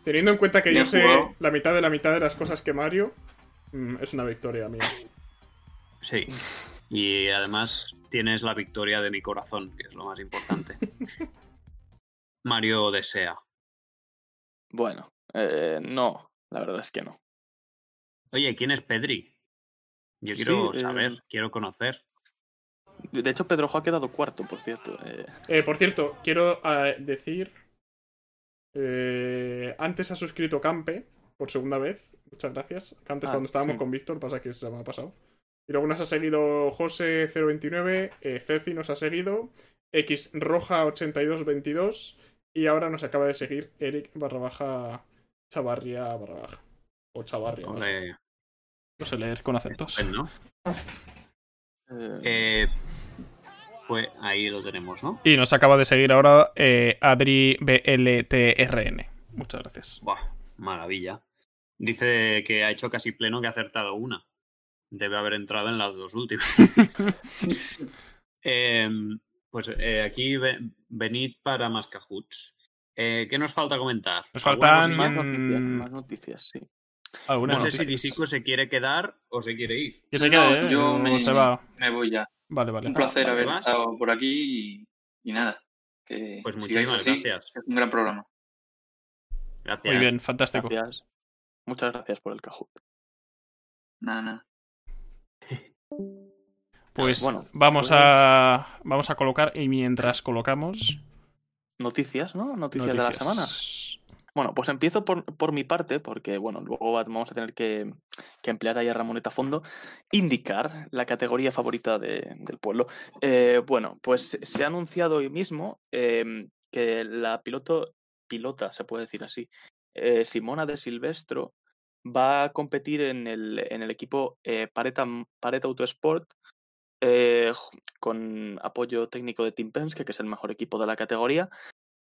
Teniendo en cuenta que yo sé jugado. la mitad de la mitad de las cosas que Mario, mm, es una victoria mía. Sí. Y además tienes la victoria de mi corazón, que es lo más importante. Mario desea. Bueno, eh, no, la verdad es que no. Oye, ¿quién es Pedri? Yo quiero Sí, eh, saber, quiero conocer. De hecho, Pedrojo ha quedado cuarto, por cierto. eh. Eh, por cierto, quiero eh, decir. eh, antes ha suscrito Campe por segunda vez. Muchas gracias. Antes Ah, cuando estábamos sí. con Víctor, pasa que se me ha pasado. Y luego nos ha seguido José029, eh, Ceci nos ha seguido, X Roja 8222 y ahora nos acaba de seguir Eric barra baja Chavarria barra baja. O Chavarria, no sé. No sé leer con acentos. pues no. Eh, Eh, pues ahí lo tenemos, ¿no? Y nos acaba de seguir ahora eh, Adri BLTRN. Muchas gracias. Buah, maravilla. Dice que ha hecho casi pleno que ha acertado una. Debe haber entrado en las dos últimas. Em, pues eh, aquí ve- venid para más cajuts. Eh, ¿Qué nos falta comentar? Nos ¿Alguna faltan- más noticias, más noticias, sí. ¿Alguna No sé si? Disico se quiere quedar o se quiere ir. Que se No, quede, ¿eh? yo me- se va. Me voy ya. Vale, vale. Un placer haber estado por aquí y, y nada. Que Pues muchísimas así, gracias. Es un gran programa. Gracias. Muy bien, fantástico. Gracias. Muchas gracias por el Kahoot. Nada, nada. Pues Bueno, vamos pues- a vamos a colocar y mientras colocamos Noticias, ¿no? Noticias, de la semana. Bueno, pues empiezo por, por mi parte, porque bueno, luego vamos a tener que, que emplear ahí a Ramoneta a fondo. Indicar la categoría favorita de- del pueblo. Eh, bueno, pues se ha anunciado hoy mismo em, que la piloto, pilota, se puede decir así, eh, Simona de Silvestro va a competir en el, en el equipo eh, Pareta, Pareta Autosport con apoyo técnico de Team Penske, que es el mejor equipo de la categoría.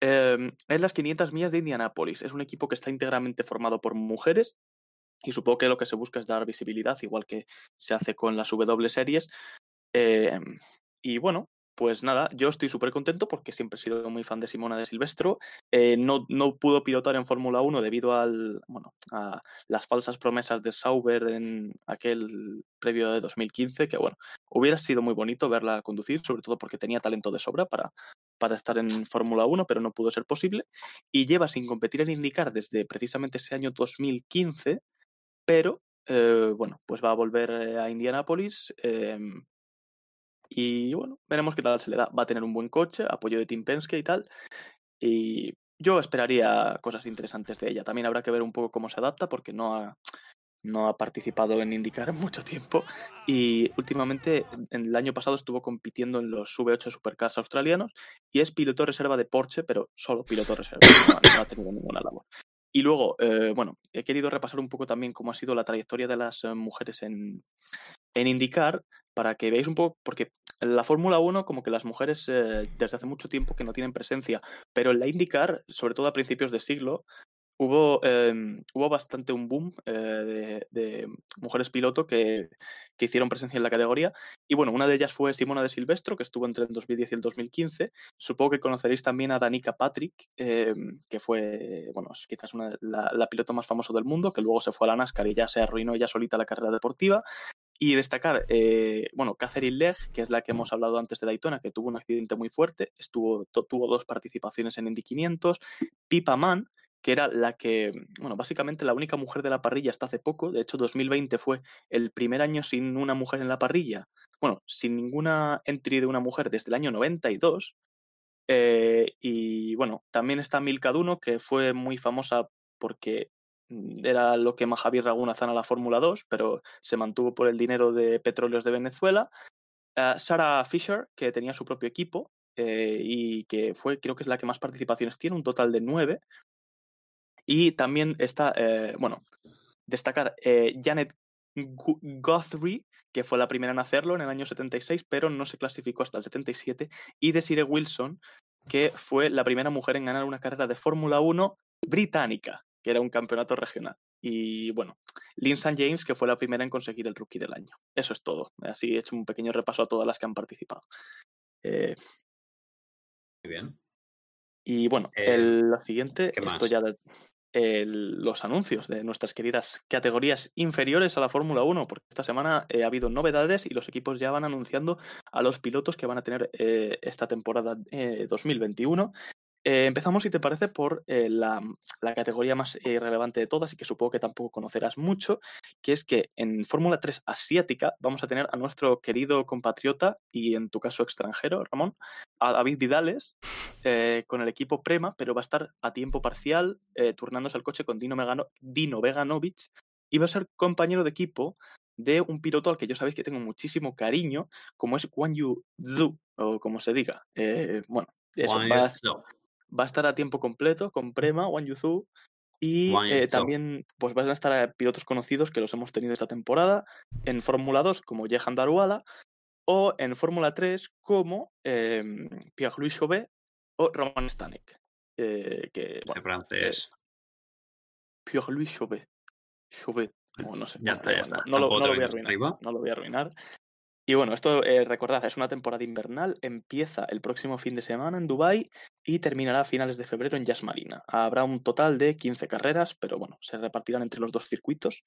Eh, es las 500 millas de Indianápolis. Es un equipo que está íntegramente formado por mujeres y supongo que lo que se busca es dar visibilidad, igual que se hace con las W series. Eh, y bueno, pues nada, yo estoy súper contento porque siempre he sido muy fan de Simona de Silvestro. Eh, no, no pudo pilotar en Fórmula 1 debido al, bueno, a las falsas promesas de Sauber en aquel previo de 2015, que bueno, hubiera sido muy bonito verla conducir, sobre todo porque tenía talento de sobra para, para estar en Fórmula 1, pero no pudo ser posible. Y lleva sin competir en IndyCar desde precisamente ese año 2015, pero eh, bueno, pues va a volver eh, a Indianápolis. eh, y bueno, veremos qué tal se le da. Va a tener un buen coche, apoyo de Team Penske y tal. Y yo esperaría cosas interesantes de ella. También habrá que ver un poco cómo se adapta, porque no ha, no ha participado en IndyCar en mucho tiempo. Y últimamente, en el año pasado, estuvo compitiendo en los V8 Supercars australianos y es piloto reserva de Porsche, pero solo piloto reserva. No ha tenido ninguna labor. Y luego, eh, bueno, he querido repasar un poco también cómo ha sido la trayectoria de las eh, mujeres en, en IndyCar para que veáis un poco, porque en la Fórmula 1 como que las mujeres eh, desde hace mucho tiempo que no tienen presencia, pero en la IndyCar, sobre todo a principios de siglo, hubo, eh, hubo bastante un boom eh, de, mujeres piloto que, que hicieron presencia en la categoría. Y bueno, una de ellas fue Simona de Silvestro, que estuvo entre el 2010 y el 2015. Supongo que conoceréis también a Danica Patrick, que fue, bueno, es quizás una, la, la piloto más famosa del mundo, que luego se fue a la NASCAR y ya se arruinó ella solita la carrera deportiva. Y destacar, eh, bueno, Catherine Legg, que es la que hemos hablado antes de Daytona, que tuvo un accidente muy fuerte, estuvo, tuvo dos participaciones en Indy 500. Pipa Mann, que era la que, bueno, básicamente la única mujer de la parrilla hasta hace poco. De hecho, 2020 fue el primer año sin una mujer en la parrilla. Bueno, sin ninguna entry de una mujer desde el año 92. Eh, y bueno, también está Milka Duno, que fue muy famosa porque era lo que más Javier Ragunazán a la Fórmula 2, pero se mantuvo por el dinero de Petróleos de Venezuela. Sarah Fisher, que tenía su propio equipo eh, y que fue, creo que es la que más participaciones tiene, un total de nueve. Y también está, eh, bueno, destacar eh, Janet Gu- Guthrie, que fue la primera en hacerlo en el año 76, pero no se clasificó hasta el 77, y Desiree Wilson, que fue la primera mujer en ganar una carrera de Fórmula 1 británica, que era un campeonato regional. Y bueno, Lynn St. James, que fue la primera en conseguir el rookie del año. Eso es todo. Así he hecho un pequeño repaso a todas las que han participado. Eh, Muy bien. y bueno, Eh, el, lo siguiente, ¿qué esto ya de el- los anuncios de nuestras queridas categorías inferiores a la Fórmula 1, porque esta semana eh, ha habido novedades y los equipos ya van anunciando a los pilotos que van a tener eh, esta temporada eh, 2021. Eh, empezamos, si te parece, por eh, la, la categoría más eh, relevante de todas y que supongo que tampoco conocerás mucho, que es que en Fórmula 3 asiática vamos a tener a nuestro querido compatriota y en tu caso extranjero, Ramón, a David Vidales, eh, con el equipo Prema, pero va a estar a tiempo parcial, eh, turnándose el coche con Dino, Megano- Dino Veganovic y va a ser compañero de equipo de un piloto al que yo sabéis que tengo muchísimo cariño, como es Wang Yu Zhu, o como se diga. Eh, bueno, eso, Wang va, a- Yuzhou. Va a estar a tiempo completo con Prema, Wang Yu Zhu, y eh, también pues van a estar eh, pilotos conocidos que los hemos tenido esta temporada en Fórmula 2 como Jehan Daruala o en Fórmula 3 como eh, Pierre-Louis Chauvet o Roman Stanek. eh, que, bueno, francés. Pierre-Louis Chauvet. Chauvet, o no sé. Ya está, ya está. No, lo, no voy a arruinar. No lo voy a arruinar. Y bueno, esto, eh, recordad, es una temporada invernal, empieza el próximo fin de semana en Dubai y terminará a finales de febrero en Jazz Marina. Habrá un total de 15 carreras, pero bueno, se repartirán entre los dos circuitos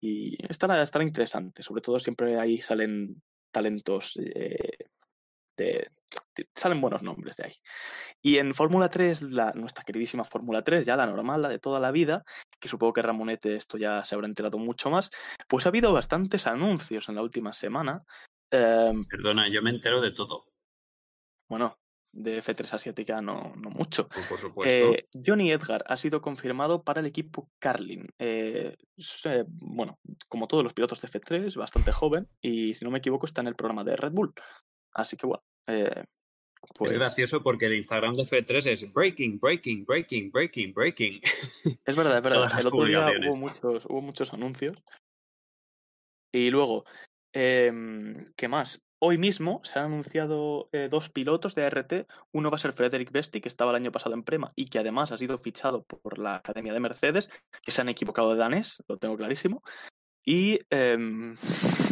y estará, estará interesante. Sobre todo siempre ahí salen talentos, eh, de- salen buenos nombres de ahí. Y en Fórmula 3, la, nuestra queridísima Fórmula 3, ya la normal, la de toda la vida, que supongo que Ramonete esto ya se habrá enterado mucho más, pues ha habido bastantes anuncios en la última semana. Em, Perdona, yo me entero de todo. bueno, de F3 asiática no, no mucho. Pues, por supuesto. Eh, Johnny Edgar ha sido confirmado para el equipo Carlin. Eh, eh, bueno, como todos los pilotos de F3, es bastante joven y si no me equivoco está en el programa de Red Bull. Así que bueno, pues Es gracioso porque el Instagram de F3 es breaking, breaking, breaking, breaking, breaking. Es verdad, es verdad. El otro día hubo muchos, hubo muchos anuncios. Y luego, em, ¿qué más? Hoy mismo se han anunciado eh, dos pilotos de ART. Uno va a ser Frederick Besti, que estaba el año pasado en Prema y que además ha sido fichado por la Academia de Mercedes, que se han equivocado de danés, lo tengo clarísimo. Y, em,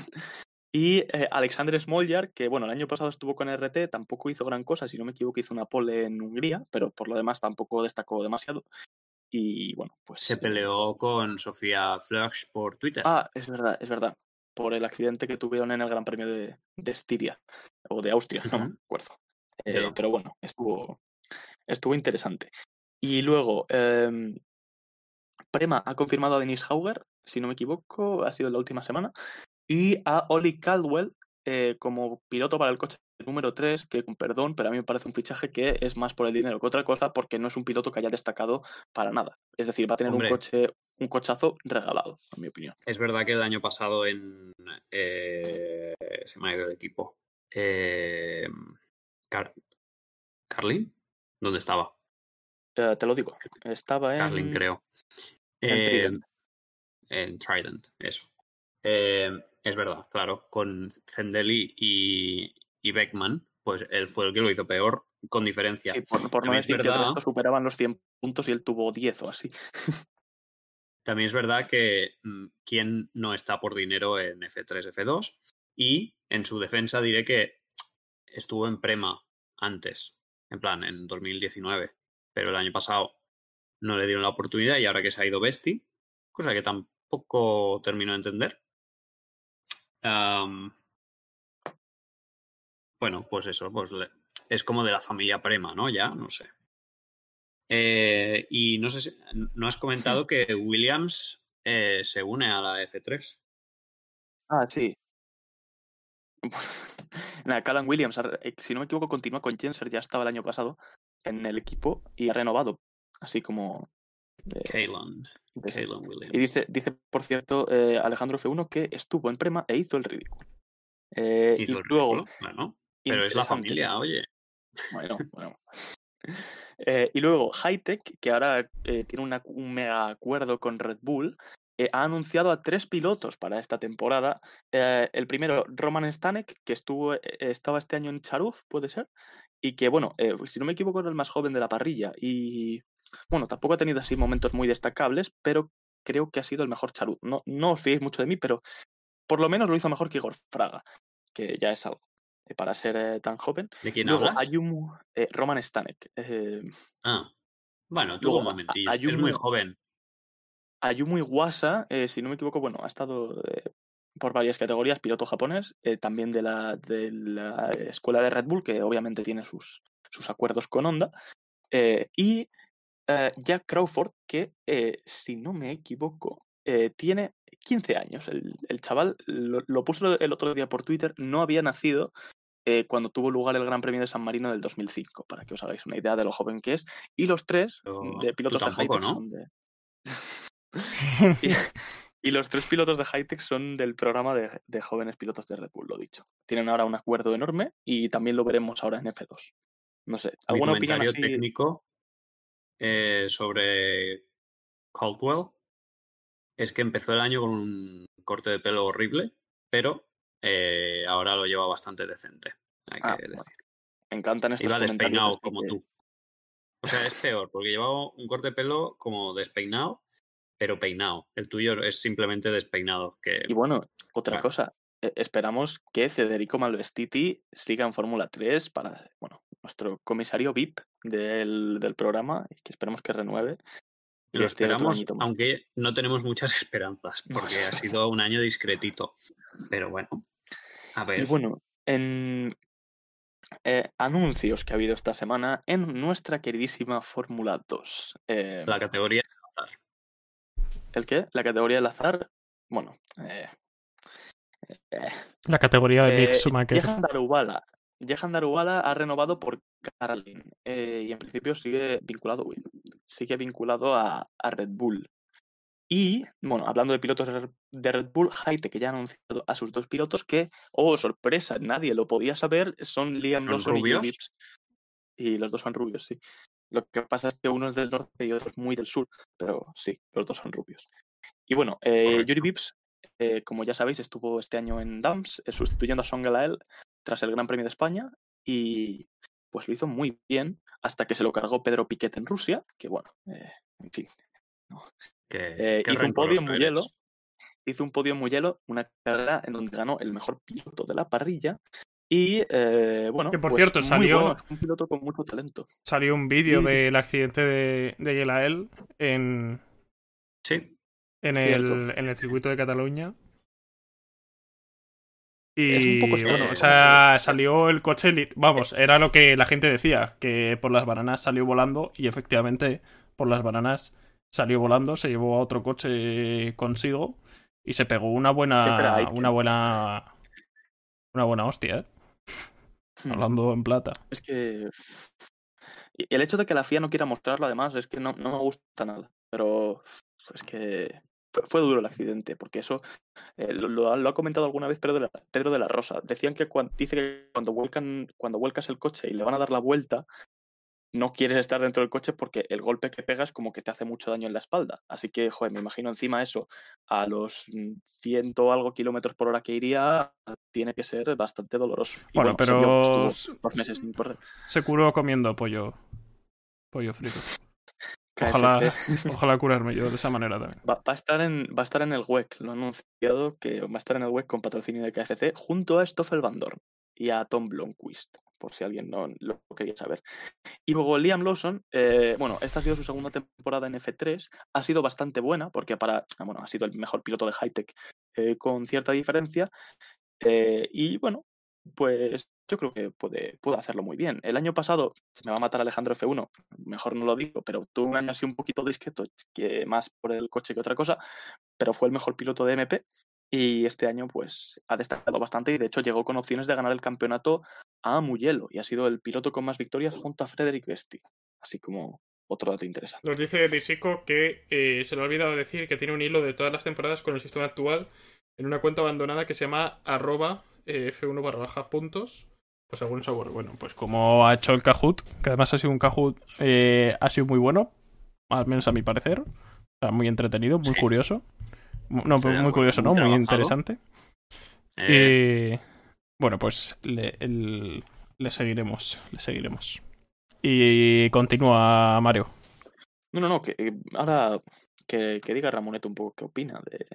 y eh, Alexander Smoljar, que bueno, el año pasado estuvo con RT, tampoco hizo gran cosa, si no me equivoco, hizo una pole en Hungría, pero por lo demás tampoco destacó demasiado. Y bueno, pues. Se eh, peleó con Sofía Flash por Twitter. Ah, es verdad, es verdad. Por el accidente que tuvieron en el Gran Premio de, de Estiria o de Austria, no me acuerdo. Eh, pero bueno, estuvo, estuvo interesante. Y luego, em, Prema ha confirmado a Dennis Hauger, si no me equivoco, ha sido la última semana, y a Oli Caldwell eh, como piloto para el coche número 3, que con perdón, pero a mí me parece un fichaje que es más por el dinero que otra cosa, porque no es un piloto que haya destacado para nada. Es decir, va a tener Hombre. un coche, un cochazo regalado, en mi opinión. Es verdad que el año pasado en. eh, se me ha ido el equipo. Eh, Car- ¿Carlin? ¿Dónde estaba? Eh, te lo digo, estaba en. Carlin, creo. en Eh, Trident. en Trident, eso. Eh, es verdad, claro. Con Zendeli y, y Beckman, pues él fue el que lo hizo peor, con diferencia. Sí, por, por no es decir que verdad- resto superaban los 100 puntos y él tuvo 10 o así. También es verdad que mm, quién no está por dinero en F3, F2. Y en su defensa diré que estuvo en Prema antes, en plan, en 2019. Pero el año pasado no le dieron la oportunidad y ahora que se ha ido Besti, cosa que tampoco termino de entender. Bueno, pues eso, pues le- es como de la familia Prema, ¿no? Ya, no sé. Eh, y no sé si no has comentado que Williams eh, se une a la F3. Ah, sí. Nada, Callan Williams, eh, si no me equivoco, continúa con Jenser, ya estaba el año pasado en el equipo y ha renovado, así como... eh, Williams. Y dice, dice por cierto, eh, Alejandro F1 que estuvo en Prema e hizo el ridículo. Eh, Hizo y el luego, ridículo, bueno, pero es la familia, oye. Bueno, bueno. Eh, y luego Hightech, que ahora eh, tiene una- un mega acuerdo con Red Bull, eh, ha anunciado a tres pilotos para esta temporada. Eh, el primero, Roman Stanek, que estuvo, eh, estaba este año en Charuz, puede ser, y que, bueno, si no me equivoco, era el más joven de la parrilla. Y, bueno, tampoco ha tenido así momentos muy destacables, pero creo que ha sido el mejor Charuz. No, no os fiéis mucho de mí, pero por lo menos lo hizo mejor que Igor Fraga, que ya es algo para ser tan joven. ¿De quién Luego, hablas? Ayumu, Roman Stanek. Ah, bueno, tuvo luego, momentillos. Ayumu- Es muy joven. Ayumu Iwasa, eh, si no me equivoco, bueno, ha estado eh, por varias categorías, piloto japonés, eh, también de la, de la escuela de Red Bull, que obviamente tiene sus, sus acuerdos con Honda. y Jack Crawford, que si no me equivoco, tiene 15 años. El, el chaval lo, lo puso el otro día por Twitter, no había nacido cuando tuvo lugar el Gran Premio de San Marino del 2005, para que os hagáis una idea de lo joven que es. Y los tres Pero de pilotos de tampoco, Hightech ¿no? son de... y, y los tres pilotos de Hightech son del programa de, de jóvenes pilotos de Red Bull, lo dicho. Tienen ahora un acuerdo enorme y también lo veremos ahora en F2. No sé, Mi ¿alguna opinión comentario así? técnico eh, sobre Caldwell es que empezó el año con un corte de pelo horrible, pero eh, ahora lo lleva bastante decente. Hay Ah, que bueno, decir. Me encantan estos Iba despeinado como que- tú. O sea, es peor, porque llevaba un corte de pelo como despeinado, pero peinado. El tuyo es simplemente despeinado. Que Y bueno, otra Claro. cosa. eh, Esperamos que Federico Malvestiti siga en Fórmula 3 para, bueno, nuestro comisario VIP del, del programa, que esperemos que renueve. lo esperamos, aunque no tenemos muchas esperanzas, porque ha sido un año discretito. Pero bueno, a ver. Y bueno, en eh, anuncios que ha habido esta semana en nuestra queridísima Fórmula 2. Eh, La categoría ¿El qué? La categoría del azar. Bueno, eh, eh, La categoría de Mick eh, Schumacher. Johan Daruvala Jehan Daruwala ha renovado por Carlin eh, y en principio sigue vinculado, uy, sigue vinculado a, a Red Bull. Y, bueno, hablando de pilotos de Red- Bull, Haite, que ya ha anunciado a sus dos pilotos que, oh, sorpresa, nadie lo podía saber, son Liam ¿Son Lawson y? Gibbs. Y los dos son rubios, sí. Lo que pasa es que uno es del norte y otro es muy del sur, pero sí, los dos son rubios. Y bueno, eh. Yuri Vips, eh, como ya sabéis, estuvo este año en Dams, eh, sustituyendo a Son Gelael tras el Gran Premio de España y pues lo hizo muy bien hasta que se lo cargó Pedro Piquet en Rusia, que bueno, eh, en fin, qué hizo un podio muy hielo. Hizo un podio muy hielo, una carrera en donde ganó el mejor piloto de la parrilla. Y eh, bueno, Que, por pues, cierto, salió- bueno, un piloto con mucho talento. Salió un vídeo Sí. del accidente de, de Yelael en, Sí, en, Cierto. el, en el circuito de Cataluña. Es un Y poco bueno, o sea, salió el coche, vamos, era lo que la gente decía, que por las bananas salió volando y efectivamente por las bananas salió volando, se llevó a otro coche consigo y se pegó una buena, una buena, una buena hostia, ¿eh? Hmm. hablando en plata. Es que. Y el hecho de que la FIA no quiera mostrarlo, además, es que no, no me gusta nada. Pero es que fue, duro el accidente, porque eso eh, lo, lo ha- lo ha comentado alguna vez Pedro de la, Pedro de la Rosa. Decían que dice que cuando, vuelcan, cuando vuelcas el coche y le van a dar la vuelta, no quieres estar dentro del coche porque el golpe que pegas como que te hace mucho daño en la espalda. Así que, joder, me imagino encima eso, a los mm, ciento o algo kilómetros por hora que iría, tiene que ser bastante doloroso. Y Bueno, que pero meses sin correr. se curó comiendo pollo, pollo frito. Ojalá, ojalá curarme yo de esa manera también. Va, va a estar en, va a estar en el WEC, lo han anunciado que va a estar en el WEC con patrocinio de KFC junto a Stoffel Van Dorn y a Tom Blomqvist, por si alguien no lo quería saber. Y luego Liam Lawson, eh, bueno, esta ha sido su segunda temporada en F3, ha sido bastante buena porque para, ah, bueno, ha sido el mejor piloto de Hightech eh, con cierta diferencia eh, y bueno, pues yo creo que puede, puede hacerlo muy bien. El año pasado me va a matar Alejandro F1, mejor no lo digo, pero tuvo un año así un poquito discreto, que más por el coche que otra cosa, pero fue el mejor piloto de MP y este año pues ha destacado bastante y de hecho llegó con opciones de ganar el campeonato a Mugello y ha sido el piloto con más victorias junto a Frederick Vesti. Así como otro dato interesante. Nos dice Disico que eh, se le ha olvidado decir que tiene un hilo de todas las temporadas con el sistema actual en una cuenta abandonada que se llama arroba eh, F1 barra baja puntos. Pues algún sabor. Bueno, pues como ha hecho el Kahoot, que además ha sido un Kahoot, eh, ha sido muy bueno, al menos a mi parecer. O sea, muy entretenido, muy Sí. curioso. No, muy acuerdo, curioso, muy ¿no? Muy interesante. Eh, Eh, bueno, pues le, el- le seguiremos, le seguiremos. Y continúa Mario. No, no, no, que eh, ahora que, que diga Ramoneto un poco qué opina de,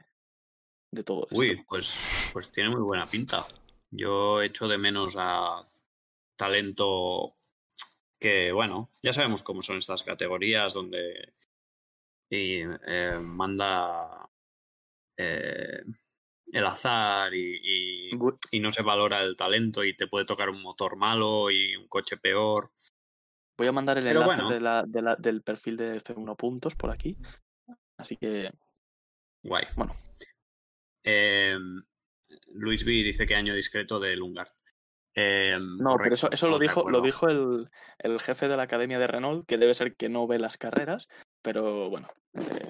de todo esto. Uy, pues, pues tiene muy buena pinta. Yo echo de menos a talento que, bueno, ya sabemos cómo son estas categorías donde y, eh, manda eh, el azar y, y- Bu- y no se valora el talento y te puede tocar un motor malo y un coche peor. Voy a mandar el Pero enlace bueno. de la- de la- del perfil de F1 puntos por aquí. Así que, Guay. Bueno. Eh, Luis B dice que año discreto de Lungard. Eh, no, pero eso, eso lo dijo, lo dijo el, el jefe de la academia de Renault, que debe ser que no ve las carreras, pero bueno, eh,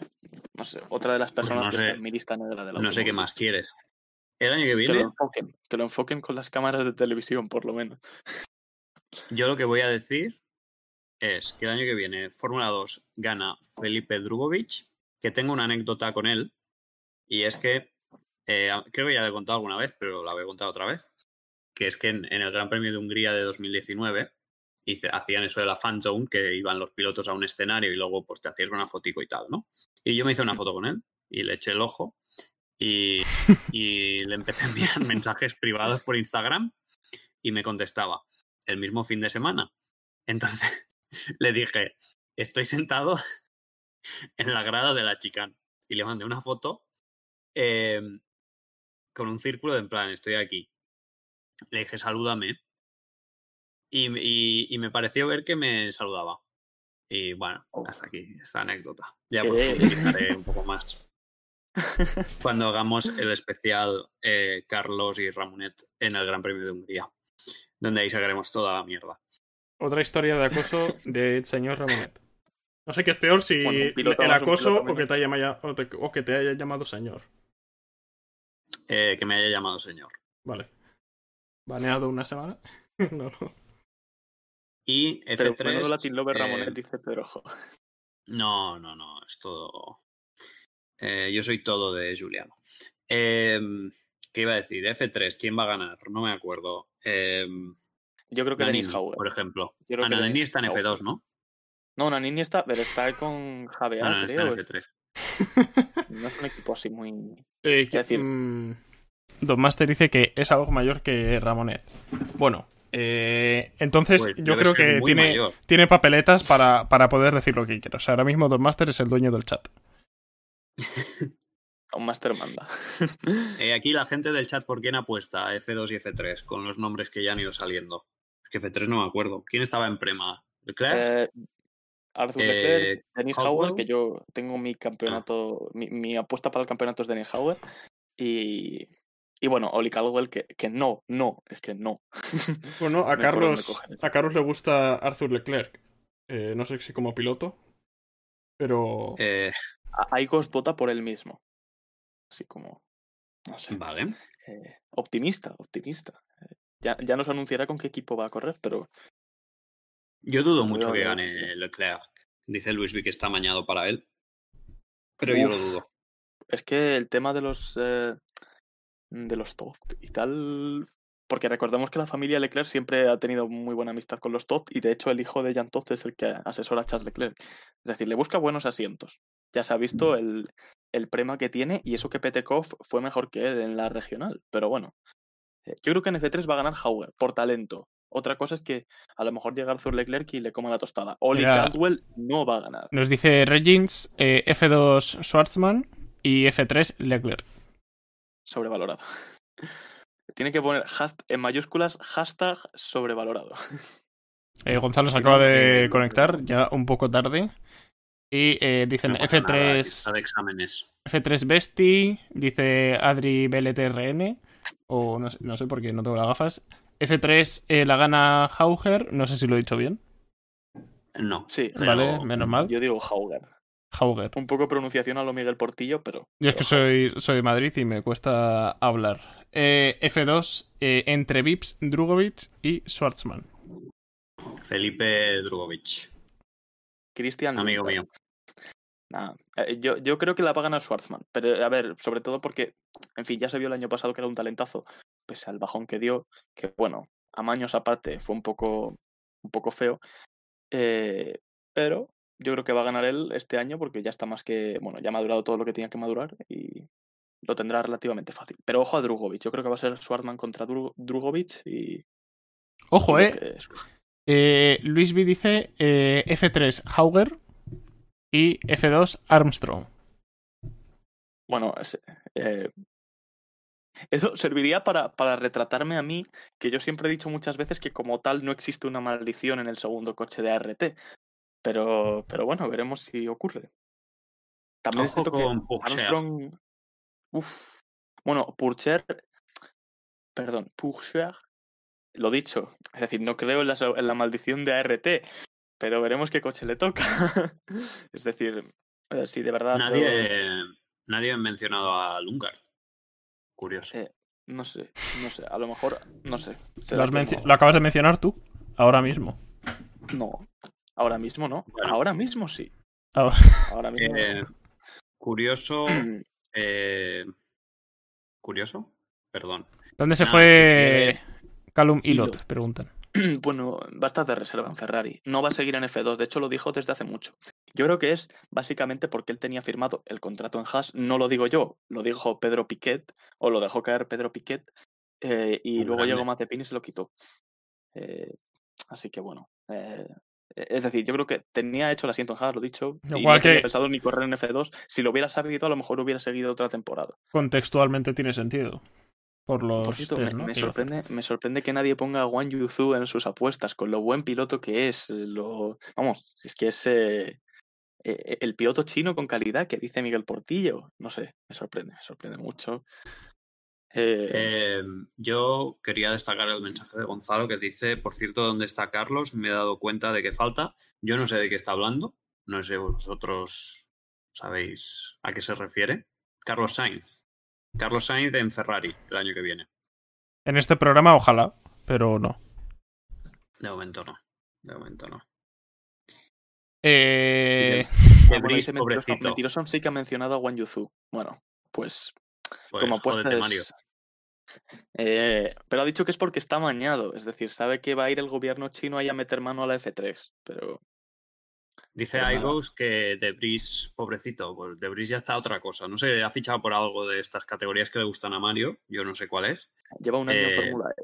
no sé, otra de las Pues personas no que sé- está en mi lista negra de la No sé qué más quieres. El año que Que viene, lo enfoquen, que lo enfoquen con las cámaras de televisión, por lo menos. yo lo que voy a decir es que el año que viene Fórmula 2 gana Felipe Drugovic, que tengo una anécdota con él, y es que, eh, creo que ya la he contado alguna vez, pero la voy a contar otra vez, que es que en, en el Gran Premio de Hungría de 2019 hice- hacían eso de la fan zone, que iban los pilotos a un escenario y luego pues te hacías una fotico y tal, ¿no? Y yo me hice una foto con él y le eché el ojo y, y le empecé a enviar mensajes privados por Instagram y me contestaba el mismo fin de semana. Entonces le dije, estoy sentado en la grada de la chicane y le mandé una foto eh, con un círculo de en plan, estoy aquí. Le dije, salúdame. Y, y- y me pareció ver que me saludaba. Y bueno, Oh. hasta aquí esta anécdota. Ya profundizaré un poco más. Cuando hagamos el especial eh, Carlos y Ramonet en el Gran Premio de Hungría. donde ahí sacaremos toda la mierda. Otra historia de acoso del señor Ramonet. No sé qué es peor si Bueno, el acoso o que, te haya, maya- o te- o que te haya llamado señor. Eh, que me haya llamado señor. Vale. ¿Baneado una semana? no, no. Y Pero F3. menudo Latin Lover eh, Ramonet, dice Pedrojo. No, no, no, es todo. Eh, yo soy todo de Juliano. Eh, ¿Qué iba a decir? F3, ¿quién va a ganar? No me acuerdo. Eh, Yo creo que Denis Nannini, Hauer. por ejemplo. Yo que Ananini Denis está en Hauer. F2, ¿no? No, Nanini está, pero está con Javier, No, no, está en F3. No es un equipo así muy. Eh, Quiero decir- mm, Don Master dice que es algo mayor que Ramonet. Bueno, eh, entonces Pues yo creo que tiene, mayor. tiene papeletas para, para poder decir lo que quiera. O sea, ahora mismo Don Master es el dueño del chat. Un Master manda. Eh, aquí la gente del chat, ¿por quién apuesta? F2 y F3, con los nombres que ya han ido saliendo. Es que F3 no me acuerdo. ¿Quién estaba en Prema? ¿Leclerc? Eh, Arthur Eh, Leclerc, Dennis Caldwell. Hauer, que yo tengo mi campeonato, mi, mi apuesta para el campeonato es Dennis Hauer. Y, y bueno, Oli Caldwell, que, que no, no, es que no. Bueno, a No Carlos, a Carlos le gusta Arthur Leclerc. Eh, no sé si como piloto, pero Eh, A- Aigos vota por él mismo. Así como, no sé, vale. eh, optimista, optimista. Eh, ya, ya nos anunciará con qué equipo va a correr, pero Yo dudo mucho que gane Leclerc. Dice Luis V que está amañado para él. Pero yo lo dudo. Es que el tema de los eh, de los Todd y tal. Porque recordemos que la familia Leclerc siempre ha tenido muy buena amistad con los Todd y de hecho el hijo de Jean Todt es el que asesora a Charles Leclerc. Es decir, le busca buenos asientos. Ya se ha visto el, el prema que tiene y eso que Petekov fue mejor que él en la regional. Pero bueno, eh, yo creo que en F3 va a ganar Hauer por talento. Otra cosa es que a lo mejor llega Arthur Leclerc y le coma la tostada. Oli Mira. Caldwell no va a ganar. nos dice Regins eh, F2 Schwartzman y F3 Leclerc. Sobrevalorado. Tiene que poner en mayúsculas hashtag sobrevalorado. Eh, Gonzalo se acaba de conectar ya un poco tarde. Y eh, dicen No pasa nada, F3 está de exámenes. F3 Besti, dice Adri BLTRN, o no sé, no sé porque no tengo las gafas. F3 eh, la gana Hauger, no sé si lo he dicho bien. No. Sí, Pero- Vale, menos mal. yo digo Hauger. Hauger. Un poco pronunciación a lo Miguel Portillo, pero. Yo es que soy, soy de Madrid y me cuesta hablar. Eh, F2 eh, entre Vips, Drugovic y Schwartzman. Felipe Drugovic, Cristian. amigo mío. Nah, eh, yo, yo creo que la va a ganar Schwartzman. Pero a ver, sobre todo porque, en fin, ya se vio el año pasado que era un talentazo, pese al bajón que dio, que bueno, a maños aparte fue un poco, un poco feo. Eh, pero yo creo que va a ganar él este año porque ya está más que, bueno, ya ha madurado todo lo que tenía que madurar y lo tendrá relativamente fácil. Pero ojo a Drugovic, yo creo que va a ser Schwartzman contra Dru- Drugovic y... Ojo, eh. Eh, Luis B dice eh, F3 Hauger y F2 Armstrong. Bueno, eh, eso serviría para, para retratarme a mí, que yo siempre he dicho muchas veces que como tal no existe una maldición en el segundo coche de ART. Pero, pero bueno, veremos si ocurre. También es Ojo que con Pourchaire. Armstrong... Uf. Bueno, Purcher... Perdón, Purcher... Lo dicho. Es decir, no creo en la, so- en la maldición de ART, pero veremos qué coche le toca. es decir, eh, si de verdad... Nadie, nadie ha mencionado a Lungard. Curioso. Eh, No sé, no sé, a lo mejor, no sé. Lo, lo acabas de mencionar tú, ahora mismo. No, ahora mismo no. Bueno. Ahora mismo sí. Ah, Ahora mismo. Eh, curioso. eh, ¿Curioso? Perdón. ¿Dónde se Nada, fue Callum Hilo. Ilott? Preguntan. bueno, va a estar de reserva en Ferrari. No va a seguir en F2, de hecho lo dijo desde hace mucho. Yo creo que es básicamente porque él tenía firmado el contrato en Haas, no lo digo yo, lo dijo Pedro Piquet, o lo dejó caer Pedro Piquet, eh, y luego grande. llegó Mazepin y se lo quitó. Eh, así que bueno. eh, es decir, yo creo que tenía hecho el asiento en Haas, lo dicho, y Igual no que- pensado ni correr en F2. Si lo hubiera sabido, a lo mejor hubiera seguido otra temporada. Contextualmente tiene sentido. Por los Por cierto, test, me, sorprende, me sorprende que nadie ponga a Wang Yuzu en sus apuestas, con lo buen piloto que es. eh, Lo, vamos, es que es eh, eh, el piloto chino con calidad que dice Miguel Portillo. No sé, me sorprende, me sorprende mucho. Eh, Eh, yo quería destacar el mensaje de Gonzalo que dice, por cierto, ¿dónde está Carlos? Me he dado cuenta de que falta. Yo no sé de qué está hablando. No sé vosotros sabéis a qué se refiere. Carlos Sainz. Carlos Sainz en Ferrari el año que viene. En este programa, ojalá, pero no. De momento no. De momento no. Eh, dice Mentiroso, pobrecito. Mentiroso sí que ha mencionado a Wang Yuzu. Bueno, pues Pues, como jódete, apuesta es- Eh, pero ha dicho que es porque está amañado, es decir, sabe que va a ir el gobierno chino ahí a meter mano a la F3, pero Dice Pero iGos que Debris, pobrecito, pues Debris ya está otra cosa. No sé, ha fichado por algo de estas categorías que le gustan a Mario. Yo no sé cuál es. lleva un año en Eh, Fórmula E.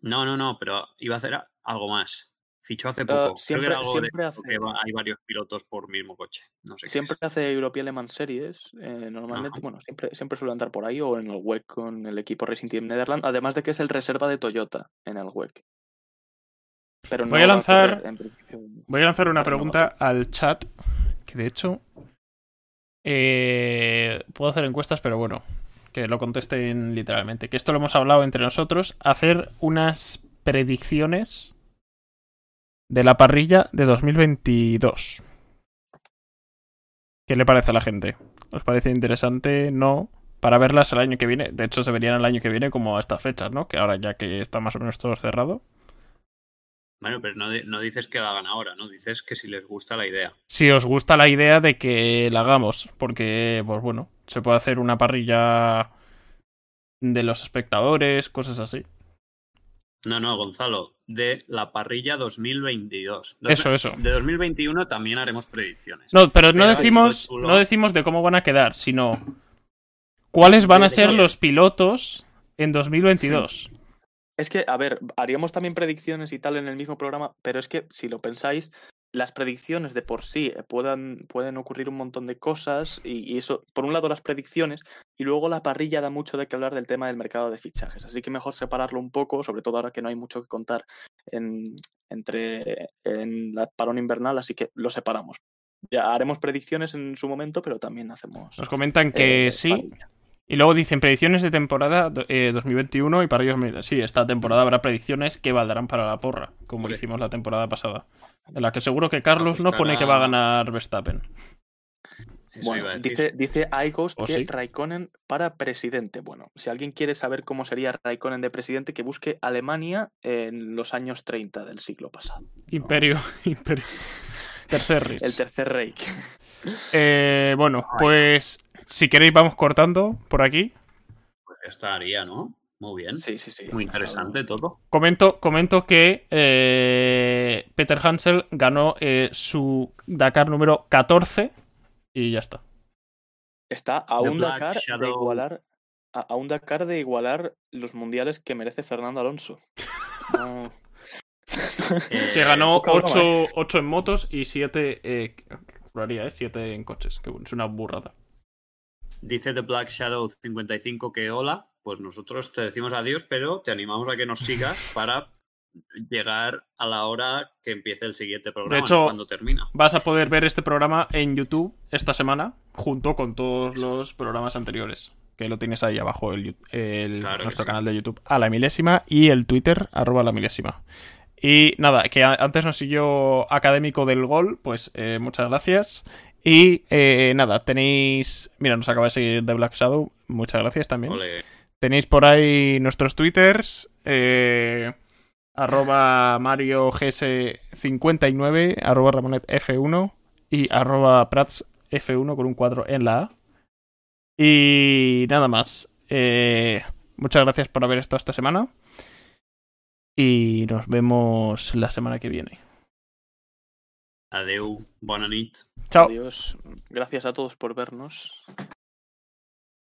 No, no, no, pero iba a hacer algo más. Fichó hace poco. Siempre- que era algo de siempre hace- hay varios pilotos por mismo coche. No sé qué Siempre hace European Le Mans Series, eh, normalmente, Ajá. bueno, siempre, siempre suele andar por ahí o en el WEC con el equipo Racing Team Netherlands, además de que es el reserva de Toyota en el WEC. Pero Voy no a va lanzar- voy a lanzar una no, pregunta al chat, que de hecho eh, puedo hacer encuestas, pero bueno, que lo contesten literalmente. Que esto lo hemos hablado entre nosotros, hacer unas predicciones de la parrilla de 2022. ¿Qué le parece a la gente? ¿Os parece interesante? No. Para verlas el año que viene. De hecho, se verían el año que viene como a estas fechas, ¿no? Que ahora ya que está más o menos todo cerrado. Bueno, pero no, no dices que la hagan ahora, ¿no? Dices que si les gusta la idea. Si os gusta la idea de que la hagamos, porque, pues bueno, se puede hacer una parrilla de los espectadores, cosas así. No, no, Gonzalo, de la parrilla 2022. Dos- Eso, eso. De 2021 también haremos predicciones. No, pero no Pero decimos, no decimos de cómo van a quedar, sino cuáles van a ser los pilotos en 2022. Es que, a ver, haríamos también predicciones y tal en el mismo programa, pero es que si lo pensáis, las predicciones de por sí eh, puedan, pueden ocurrir un montón de cosas y, y eso, por un lado las predicciones y luego la parrilla da mucho de qué hablar del tema del mercado de fichajes, así que mejor separarlo un poco, sobre todo ahora que no hay mucho que contar en, entre en la parón invernal, así que lo separamos. Ya haremos predicciones en su momento, pero también hacemos Nos comentan que eh, sí. parrilla. Y luego dicen predicciones de temporada do- eh, 2021 y para ellos me- sí, esta temporada habrá predicciones que valdrán para la porra, como hicimos la temporada pasada. En la que seguro que Carlos no pone que va a ganar Verstappen. Eso Bueno, dice, dice iGhost ¿O que sí? Raikkonen para presidente. Bueno, si alguien quiere saber cómo sería Raikkonen de presidente, que busque Alemania en los años 30 del siglo pasado. Imperio, Imperio. Tercer Rich. El tercer Reich. Eh, bueno, pues si queréis vamos cortando por aquí. Pues ya estaría, ¿no? Muy bien. Sí, sí, sí. Muy interesante todo. Comento, comento que eh, Peter Hansel ganó eh, su Dakar número 14 y ya está. Está a The un Black Dakar de igualar a, a un Dakar de igualar los mundiales que merece Fernando Alonso. No. Eh, Que ganó poca broma, 8, en motos y 7 eh, ¿eh? 7 en coches. Que es una burrada. Dice The Black Shadow 55 que hola. Pues nosotros te decimos adiós, pero te animamos a que nos sigas para llegar a la hora que empiece el siguiente programa, hecho- no cuando termina. Vas a poder ver este programa en YouTube esta semana, junto con todos los programas anteriores. Que lo tienes ahí abajo, el, Claro nuestro sí. canal de YouTube, a la milésima, y el Twitter, arroba la milésima. Y nada, que antes nos siguió Académico del Gol, pues eh, muchas gracias. Y eh, nada, tenéis. Mira, nos acaba de seguir The Black Shadow, muchas gracias también. Tenéis por ahí nuestros twitters. eh, arroba Mario GS59, arroba Ramonet F1 y arroba Prats F1 con un 4 en la A. Y nada más. Eh, muchas gracias por haber estado esta semana. Y nos vemos la semana que viene. Adeu, bona nit. Chao. Adiós. Gracias a todos por vernos.